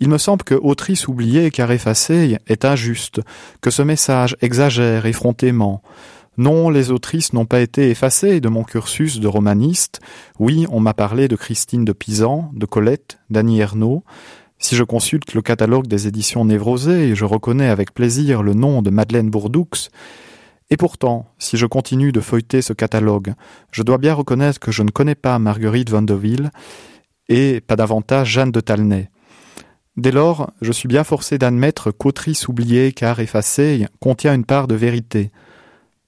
il me semble que autrice oubliée car effacée est injuste, que ce message exagère effrontément. Non, les autrices n'ont pas été effacées de mon cursus de romaniste. Oui, on m'a parlé de Christine de Pisan, de Colette, d'Annie Ernaux. Si je consulte le catalogue des éditions Névrosées, je reconnais avec plaisir le nom de Madeleine Bourdoux, et pourtant, si je continue de feuilleter ce catalogue, je dois bien reconnaître que je ne connais pas Marguerite Vandeville et pas davantage Jeanne de Talnay. Dès lors, je suis bien forcé d'admettre qu'autrice oubliée car effacée contient une part de vérité.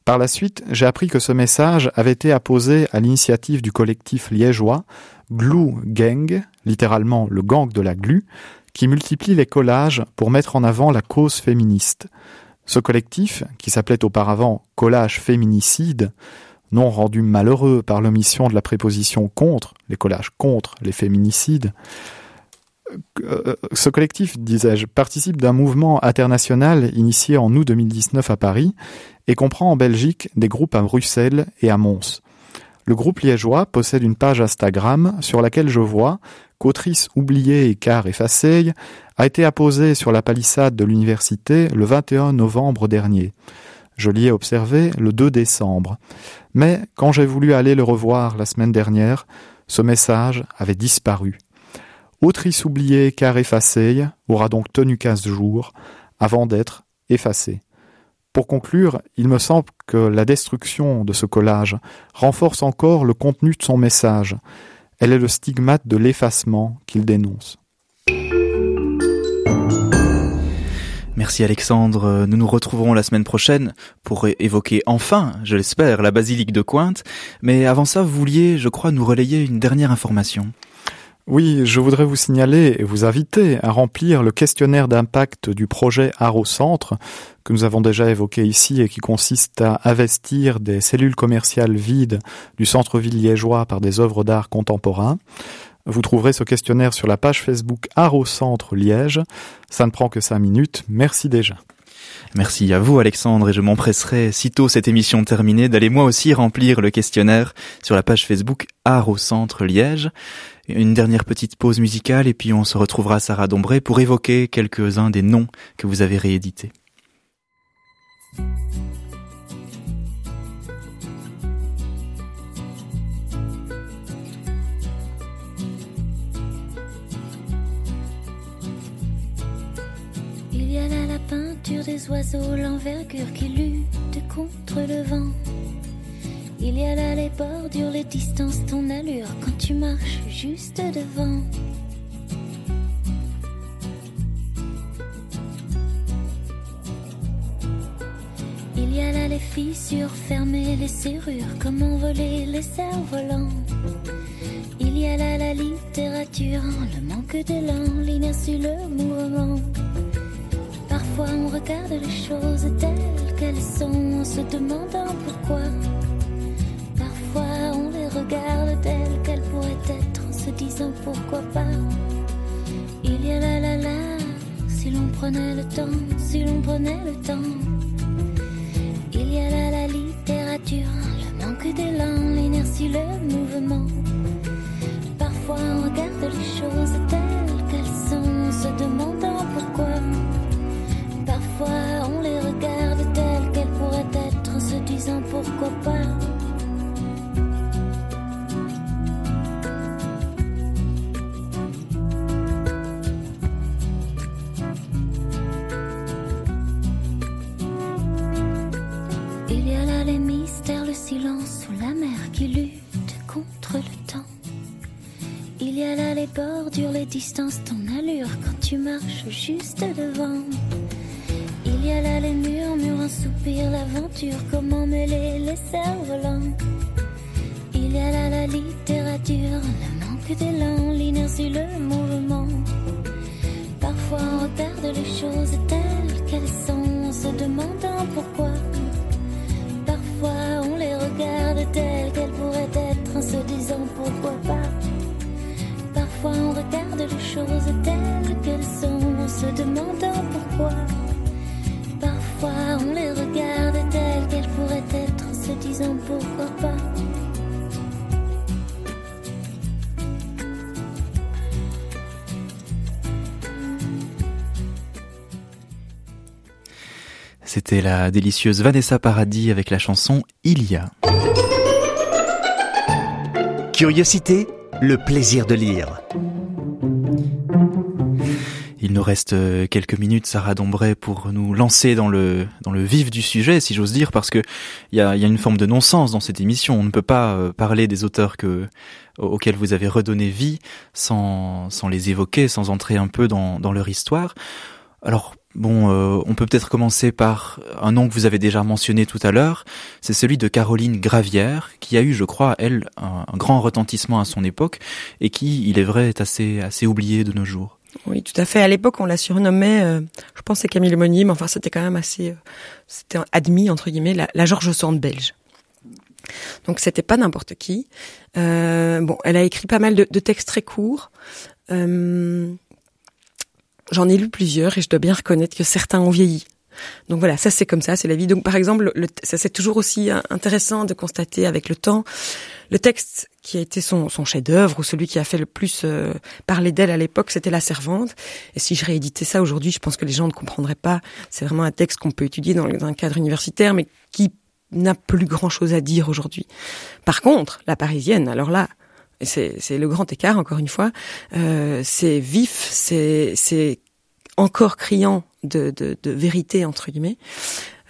Par la suite, j'ai appris que ce message avait été apposé à l'initiative du collectif liégeois Glue Gang, littéralement le gang de la glu, qui multiplie les collages pour mettre en avant la cause féministe. Ce collectif, qui s'appelait auparavant Collage Féminicide, nom rendu malheureux par l'omission de la préposition contre, les collages contre les féminicides, ce collectif, disais-je, participe d'un mouvement international initié en août 2019 à Paris et comprend en Belgique des groupes à Bruxelles et à Mons. Le groupe liégeois possède une page Instagram sur laquelle je vois qu'autrice oubliée et car effacée a été apposée sur la palissade de l'université le 21 novembre dernier. Je l'y ai observé le 2 décembre. Mais quand j'ai voulu aller le revoir la semaine dernière, ce message avait disparu. Autrice oubliée car effacée aura donc tenu quinze jours avant d'être effacée. Pour conclure, il me semble que la destruction de ce collage renforce encore le contenu de son message. Elle est le stigmate de l'effacement qu'il dénonce. Merci Alexandre. Nous nous retrouverons la semaine prochaine pour évoquer enfin, je l'espère, la basilique de Cointe. Mais avant ça, vous vouliez, je crois, nous relayer une dernière information. Oui, je voudrais vous signaler et vous inviter à remplir le questionnaire d'impact du projet Art au Centre, que nous avons déjà évoqué ici et qui consiste à investir des cellules commerciales vides du centre-ville liégeois par des œuvres d'art contemporain. Vous trouverez ce questionnaire sur la page Facebook Art au Centre Liège. Ça ne prend que cinq minutes. Merci déjà. Merci à vous Alexandre et je m'empresserai, sitôt cette émission terminée, d'aller moi aussi remplir le questionnaire sur la page Facebook Art Centre Liège. Une dernière petite pause musicale et puis on se retrouvera Sarah Dombré pour évoquer quelques-uns des noms que vous avez réédités. Il y a là la peinture des oiseaux, l'envergure qui lutte contre le vent. Il y a là les bordures, les distances, ton allure quand tu marches juste devant. Il y a là les fissures fermées, les serrures, comment voler les cerfs-volants. Il y a là la littérature, le manque d'élan, l'inertie, le mouvement. Parfois on regarde les choses telles qu'elles sont en se demandant pourquoi on les regarde telles qu'elles pourraient être en se disant pourquoi pas. Il y a là là là, si l'on prenait le temps, si l'on prenait le temps. Il y a là la littérature C'était la délicieuse Vanessa Paradis avec la chanson Il y a. Curiosité, le plaisir de lire. Il nous reste euh, quelques minutes, Sarah Dombray, pour nous lancer dans le dans le vif du sujet, si j'ose dire, parce que il y a, y a une forme de non-sens dans cette émission. On ne peut pas euh, parler des auteurs que auxquels vous avez redonné vie sans sans les évoquer, sans entrer un peu dans dans leur histoire. Alors bon, euh, on peut peut-être commencer par un nom que vous avez déjà mentionné tout à l'heure. C'est celui de Caroline Gravière, qui a eu, je crois, elle, un, grand retentissement à son époque et qui, il est vrai, est assez assez oublié de nos jours. Oui, tout à fait. À l'époque, on la surnommait, euh, je pense, c'est Camille Monnier, mais enfin, c'était quand même assez, euh, c'était admis entre guillemets, la, la Georges Sand belge. Donc, c'était pas n'importe qui. Bon, elle a écrit pas mal de, textes très courts. J'en ai lu plusieurs et je dois bien reconnaître que certains ont vieilli. Donc voilà, ça c'est comme ça, c'est la vie. Donc par exemple, le, ça c'est toujours aussi intéressant de constater avec le temps le texte qui a été son, chef-d'œuvre ou celui qui a fait le plus euh, parler d'elle à l'époque, c'était La Servante. Et si je rééditais ça aujourd'hui, je pense que les gens ne comprendraient pas. C'est vraiment un texte qu'on peut étudier dans, dans un cadre universitaire, mais qui n'a plus grand-chose à dire aujourd'hui. Par contre, La Parisienne, alors là, c'est le grand écart, encore une fois, euh, c'est vif, c'est encore criant de, vérité, entre guillemets,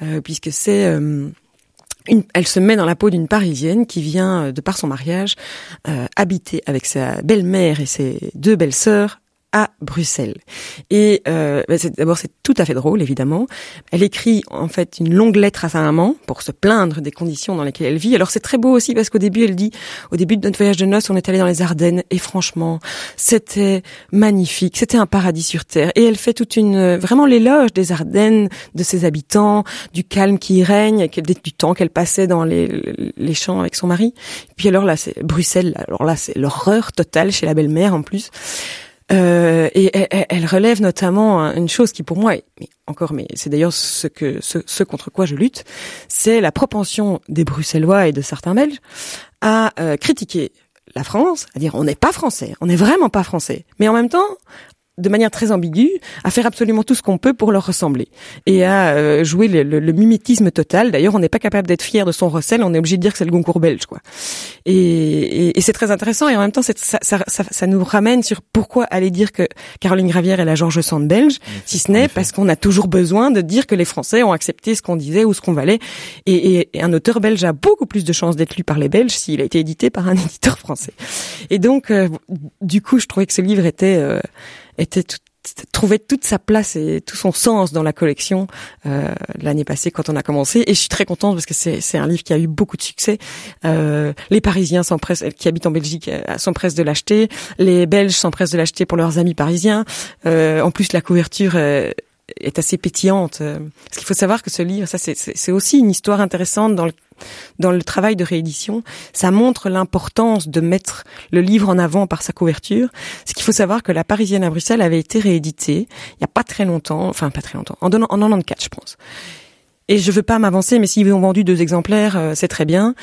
euh, puisque c'est... Euh, elle se met dans la peau d'une Parisienne qui vient, de par son mariage, habiter avec sa belle-mère et ses deux belles-sœurs à Bruxelles. Et euh, d'abord, c'est tout à fait drôle, évidemment. Elle écrit en fait une longue lettre à sa maman pour se plaindre des conditions dans lesquelles elle vit. Alors c'est très beau aussi parce qu'au début, elle dit, au début de notre voyage de noces, on est allé dans les Ardennes et franchement, c'était magnifique, c'était un paradis sur terre. Et elle fait toute une vraiment l'éloge des Ardennes, de ses habitants, du calme qui y règne, du temps qu'elle passait dans les, les champs avec son mari. Puis alors là, c'est Bruxelles. Alors là, c'est l'horreur totale chez la belle-mère en plus. Euh, et elle, relève notamment une chose qui pour moi, encore, mais c'est d'ailleurs ce que ce, ce, contre quoi je lutte, c'est la propension des Bruxellois et de certains Belges à euh, critiquer la France, à dire on n'est pas français, on n'est vraiment pas français, mais en même temps de manière très ambiguë, à faire absolument tout ce qu'on peut pour leur ressembler et à euh, jouer le, le, le, mimétisme total. D'ailleurs, on n'est pas capable d'être fier de son recel, on est obligé de dire que c'est le Goncourt belge, quoi. Et, et, et c'est très intéressant et en même temps, ça, ça, ça, ça, nous ramène sur pourquoi aller dire que Caroline Gravière est la Georges Sand belge, si ce n'est parce qu'on a toujours besoin de dire que les Français ont accepté ce qu'on disait ou ce qu'on valait. Et, et, un auteur belge a beaucoup plus de chances d'être lu par les Belges s'il a été édité par un (laughs) éditeur français. Et donc, euh, du coup, je trouvais que ce livre était euh, était tout, trouvait toute sa place et tout son sens dans la collection euh, l'année passée quand on a commencé. Et je suis très contente parce que c'est un livre qui a eu beaucoup de succès. Euh, les Parisiens s'empressent qui habitent en Belgique euh, s'empressent de l'acheter. Les Belges s'empressent de l'acheter pour leurs amis parisiens. Euh, en plus la couverture euh, est assez pétillante. Parce qu'il faut savoir que ce livre, ça c'est aussi une histoire intéressante dans le, dans le travail de réédition. Ça montre l'importance de mettre le livre en avant par sa couverture. Ce qu'il faut savoir que La Parisienne à Bruxelles avait été rééditée il y a pas très longtemps, enfin pas très longtemps, en, en 94 je pense. Et je veux pas m'avancer, mais s'ils ont vendu deux exemplaires, euh, c'est très bien.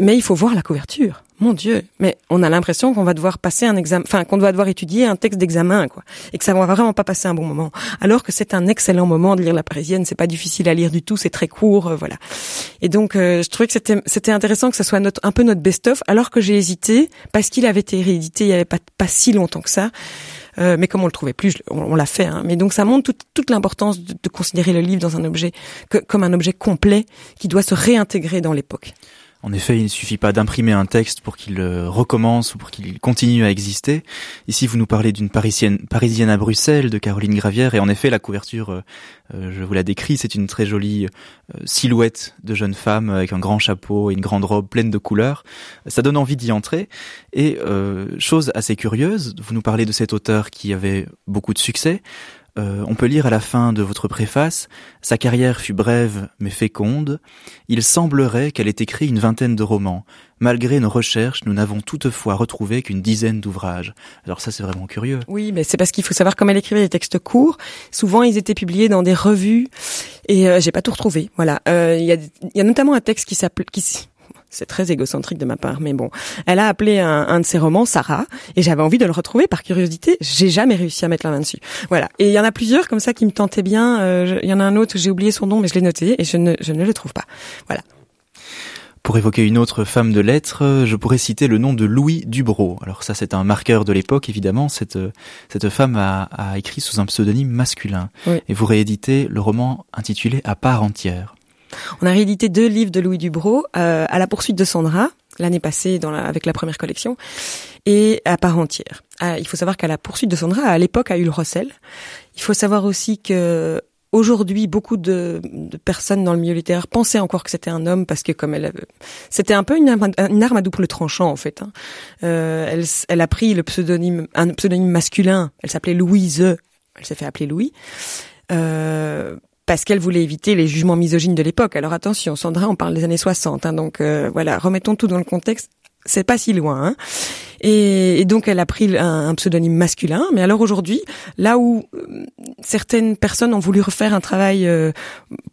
Mais il faut voir la couverture. Mon Dieu, mais on a l'impression qu'on va devoir passer un examen, enfin qu'on doit devoir étudier un texte d'examen, quoi, et que ça va vraiment pas passer un bon moment. Alors que c'est un excellent moment de lire La Parisienne. C'est pas difficile à lire du tout, c'est très court, euh, voilà. Et donc euh, je trouvais que c'était c'était intéressant que ça soit notre, un peu notre best-of, alors que j'ai hésité parce qu'il avait été réédité il y avait pas pas si longtemps que ça. Euh, mais comme on le trouvait plus, on, l'a fait. Hein. Mais donc ça montre toute, toute l'importance de, de, considérer le livre dans un objet que, comme un objet complet qui doit se réintégrer dans l'époque. En effet, il ne suffit pas d'imprimer un texte pour qu'il euh, recommence ou pour qu'il continue à exister. Ici, vous nous parlez d'une parisienne, à Bruxelles, de Caroline Gravière, et en effet, la couverture, euh, euh je vous la décris, c'est une très jolie silhouette de jeune femme avec un grand chapeau et une grande robe pleine de couleurs. Ça donne envie d'y entrer. Et chose assez curieuse, vous nous parlez de cet auteur qui avait beaucoup de succès. Euh, on peut lire à la fin de votre préface Sa carrière fut brève mais féconde. Il semblerait qu'elle ait écrit une vingtaine de romans. Malgré nos recherches, nous n'avons toutefois retrouvé qu'une dizaine d'ouvrages. Alors ça, c'est vraiment curieux. Oui, mais c'est parce qu'il faut savoir comme elle écrivait des textes courts. Souvent, ils étaient publiés dans des revues et euh, j'ai pas tout retrouvé. Voilà. Euh, il y, a, y a notamment un texte qui s'appelle qui c'est très égocentrique de ma part, mais bon. Elle a appelé un, de ses romans Sarah, et j'avais envie de le retrouver par curiosité. J'ai jamais réussi à mettre la main dessus. Voilà. Et il y en a plusieurs comme ça qui me tentaient bien. Euh, il y en a un autre, j'ai oublié son nom, mais je l'ai noté et je ne, je ne le trouve pas. Voilà. Pour évoquer une autre femme de lettres, je pourrais citer le nom de Louis Dubrow. Alors ça, c'est un marqueur de l'époque, évidemment. Cette, cette femme a, a écrit sous un pseudonyme masculin. Oui. Et vous rééditez le roman intitulé À part entière. On a réédité deux livres de Louis Dubrow, euh, à la poursuite de Sandra l'année passée dans la, avec la première collection et à part entière. Ah, il faut savoir qu'à la poursuite de Sandra, à l'époque, a eu le Rossel. Il faut savoir aussi que aujourd'hui, beaucoup de, de, personnes dans le milieu littéraire pensaient encore que c'était un homme parce que comme elle, c'était un peu une arme, une arme à double tranchant en fait. Hein. Euh, elle, elle a pris le pseudonyme, un pseudonyme masculin. Elle s'appelait Louise. Elle s'est fait appeler Louis. Euh, parce qu'elle voulait éviter les jugements misogynes de l'époque. Alors attention, Sandra, on parle des années 60, hein, donc euh, voilà, remettons tout dans le contexte. C'est pas si loin. Hein. Et, et, donc elle a pris un, pseudonyme masculin. Mais alors aujourd'hui, là où euh, certaines personnes ont voulu refaire un travail euh,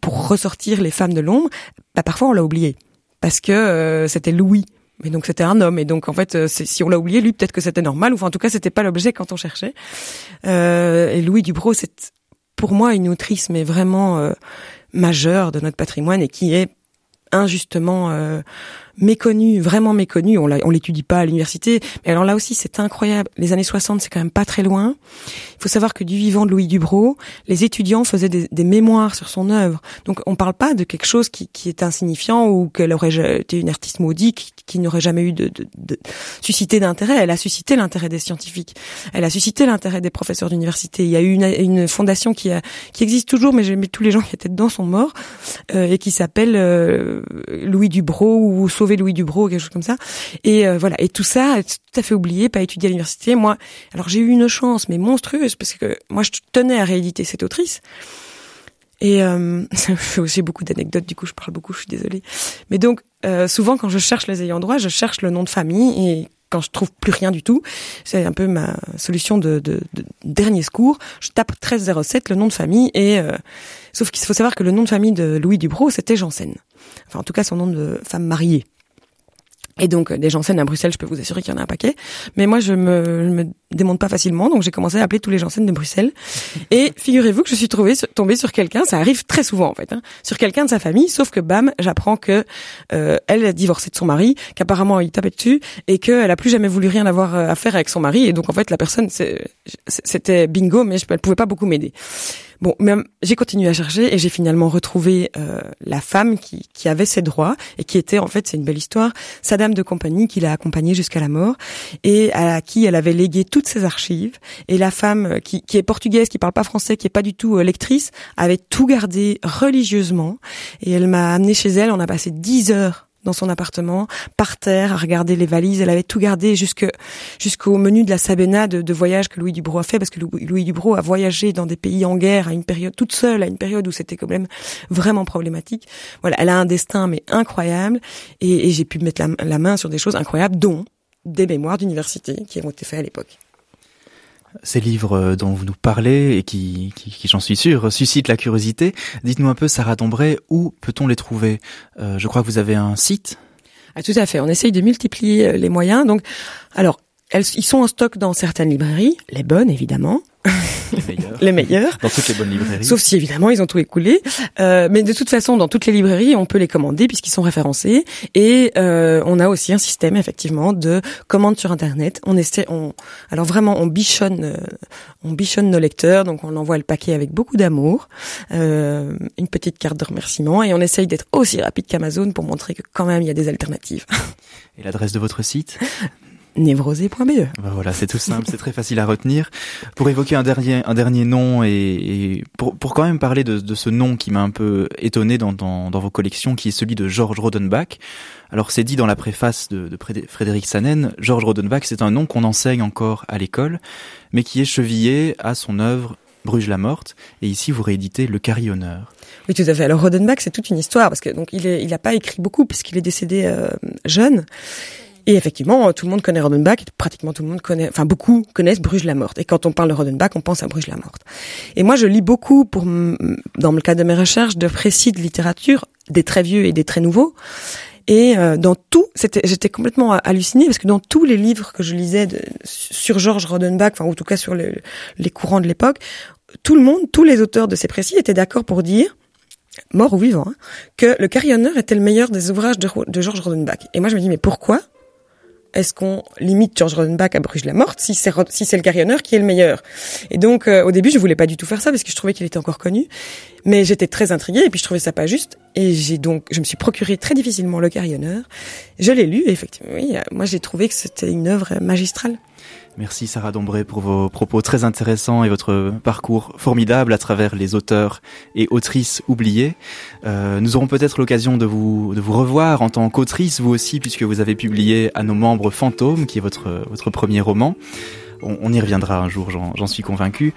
pour ressortir les femmes de l'ombre, bah, parfois on l'a oublié parce que euh, c'était Louis. Mais donc c'était un homme et donc en fait si on l'a oublié lui peut-être que c'était normal ou enfin, en tout cas c'était pas l'objet quand on cherchait. et Louis Dubrow c'est pour moi une autrice mais vraiment euh, majeure de notre patrimoine et qui est injustement euh, méconnu, vraiment méconnu. On l'étudie pas à l'université, mais alors là aussi c'est incroyable. Les années 60, c'est quand même pas très loin. Il faut savoir que du vivant de Louis Dubrow, les étudiants faisaient des, des mémoires sur son œuvre. Donc on parle pas de quelque chose qui, qui est insignifiant ou qu'elle aurait été une artiste maudite qui, qui n'aurait jamais eu de, de, de suscité d'intérêt. Elle a suscité l'intérêt des scientifiques. Elle a suscité l'intérêt des professeurs d'université. Il y a eu une, une fondation qui, a, qui existe toujours, mais, tous les gens qui étaient dedans sont morts euh, et qui s'appelle euh, Louis Dubrow ou Louis Dubrow, quelque chose comme ça. Et euh, voilà. Et tout ça, tout à fait oublié, pas étudié à l'université. Moi, alors j'ai eu une chance, mais monstrueuse, parce que moi, je tenais à rééditer cette autrice. Et euh, (laughs) ça fait aussi beaucoup d'anecdotes, du coup je parle beaucoup, je suis désolée. Mais donc, euh, souvent quand je cherche les ayants droit, je cherche le nom de famille et quand je trouve plus rien du tout, c'est un peu ma solution de, de, de, dernier secours. Je tape 1307, le nom de famille, et euh, sauf qu'il faut savoir que le nom de famille de Louis Dubrow, c'était Janssen. Enfin, en tout cas, son nom de femme mariée. Et donc des Janssen à Bruxelles, je peux vous assurer qu'il y en a un paquet. Mais moi, je me, je me démonte pas facilement, donc j'ai commencé à appeler tous les Janssen de Bruxelles. (laughs) Et figurez-vous que je suis tombée sur quelqu'un, ça arrive très souvent en fait, hein, sur quelqu'un de sa famille, sauf que bam, j'apprends que euh, elle a divorcé de son mari, qu'apparemment il tapait dessus et qu'elle a plus jamais voulu rien avoir à faire avec son mari. Et donc en fait, la personne, c'était bingo, mais elle pouvait pas beaucoup m'aider. Bon, mais j'ai continué à chercher et j'ai finalement retrouvé euh, la femme qui, qui avait ses droits et qui était en fait, c'est une belle histoire, sa dame de compagnie qui l'a accompagnée jusqu'à la mort et à qui elle avait légué toutes ses archives. Et la femme qui, qui est portugaise, qui parle pas français, qui est pas du tout euh, lectrice, avait tout gardé religieusement et elle m'a amené chez elle. On a passé dix heures dans son appartement, par terre, à regarder les valises. Elle avait tout gardé jusque jusqu'au menu de la Sabena de, voyage que Louis Dubrow a fait, parce que Louis Dubrow a voyagé dans des pays en guerre à une période toute seule, à une période où c'était quand même vraiment problématique. Voilà, elle a un destin mais incroyable, et, et j'ai pu mettre la, la main sur des choses incroyables, dont des mémoires d'université qui ont été faits à l'époque. Ces livres euh, dont vous nous parlez et qui, qui, qui j'en suis sûr, suscitent la curiosité. Dites-nous un peu, Sarah Dombray, où peut-on les trouver? Euh, Je crois que vous avez un site. Ah, tout à fait. On essaye de multiplier euh, les moyens. Donc, alors, elles, ils sont en stock dans certaines librairies, les bonnes évidemment. (laughs) Les meilleurs. les meilleurs. Dans toutes les bonnes librairies. Sauf si évidemment ils ont tout écoulé. Euh, mais de toute façon, dans toutes les librairies, on peut les commander puisqu'ils sont référencés. Et euh, on a aussi un système effectivement de commande sur internet. On essaie, on alors vraiment on bichonne, euh, on bichonne nos lecteurs. Donc on envoie le paquet avec beaucoup d'amour, euh, une petite carte de remerciement et on essaye d'être aussi rapide qu'Amazon pour montrer que quand même il y a des alternatives. Et l'adresse de votre site? (laughs) névrosé.be. Ben voilà, c'est tout simple, c'est très facile à retenir. Pour évoquer un dernier, un dernier nom et, et pour, pour quand même parler de, de ce nom qui m'a un peu étonné dans, dans, dans, vos collections, qui est celui de Georges Rodenbach. Alors c'est dit dans la préface de, de Frédéric Sanen, Georges Rodenbach, c'est un nom qu'on enseigne encore à l'école, mais qui est chevillé à son œuvre Bruges la morte, et ici vous rééditez Le Carillonneur. Oui, tout à fait. Alors Rodenbach, c'est toute une histoire parce que donc il est, il n'a pas écrit beaucoup puisqu'il est décédé euh, jeune. Et effectivement, tout le monde connaît Rodenbach, pratiquement tout le monde connaît, enfin beaucoup connaissent Bruges la morte. Et quand on parle de Rodenbach, on pense à Bruges la morte. Et moi, je lis beaucoup pour, dans le cadre de mes recherches, de précis de littérature, des très vieux et des très nouveaux. Et euh, dans tout, j'étais complètement hallucinée parce que dans tous les livres que je lisais sur Georges Rodenbach, enfin en tout cas sur les courants de l'époque, tout le monde, tous les auteurs de ces précis étaient d'accord pour dire mort ou vivant, hein, que Le Carillonneur était le meilleur des ouvrages de, de Georges Rodenbach. Et moi, je me dis, mais pourquoi est-ce qu'on limite George Rodenbach à Bruges la morte si c'est si c'est le carillonneur qui est le meilleur? Et donc euh, au début je voulais pas du tout faire ça parce que je trouvais qu'il était encore connu, mais j'étais très intriguée et puis je trouvais ça pas juste et j'ai donc je me suis procuré très difficilement le carillonneur. Je l'ai lu et effectivement oui, moi j'ai trouvé que c'était une œuvre magistrale. Merci Sarah Dombré pour vos propos très intéressants et votre parcours formidable à travers les auteurs et autrices oubliés. Euh, nous aurons peut-être l'occasion de vous, de vous revoir en tant qu'autrice, vous aussi, puisque vous avez publié À nos membres fantômes, qui est votre, votre premier roman. On, y reviendra un jour, j'en suis convaincu.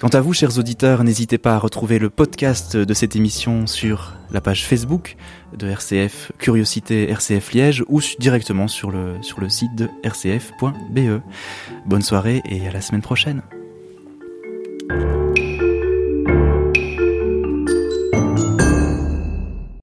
Quant à vous, chers auditeurs, n'hésitez pas à retrouver le podcast de cette émission sur la page Facebook de RCF Curiosité RCF Liège ou directement sur le, sur le site de rcf.be. Bonne soirée et à la semaine prochaine.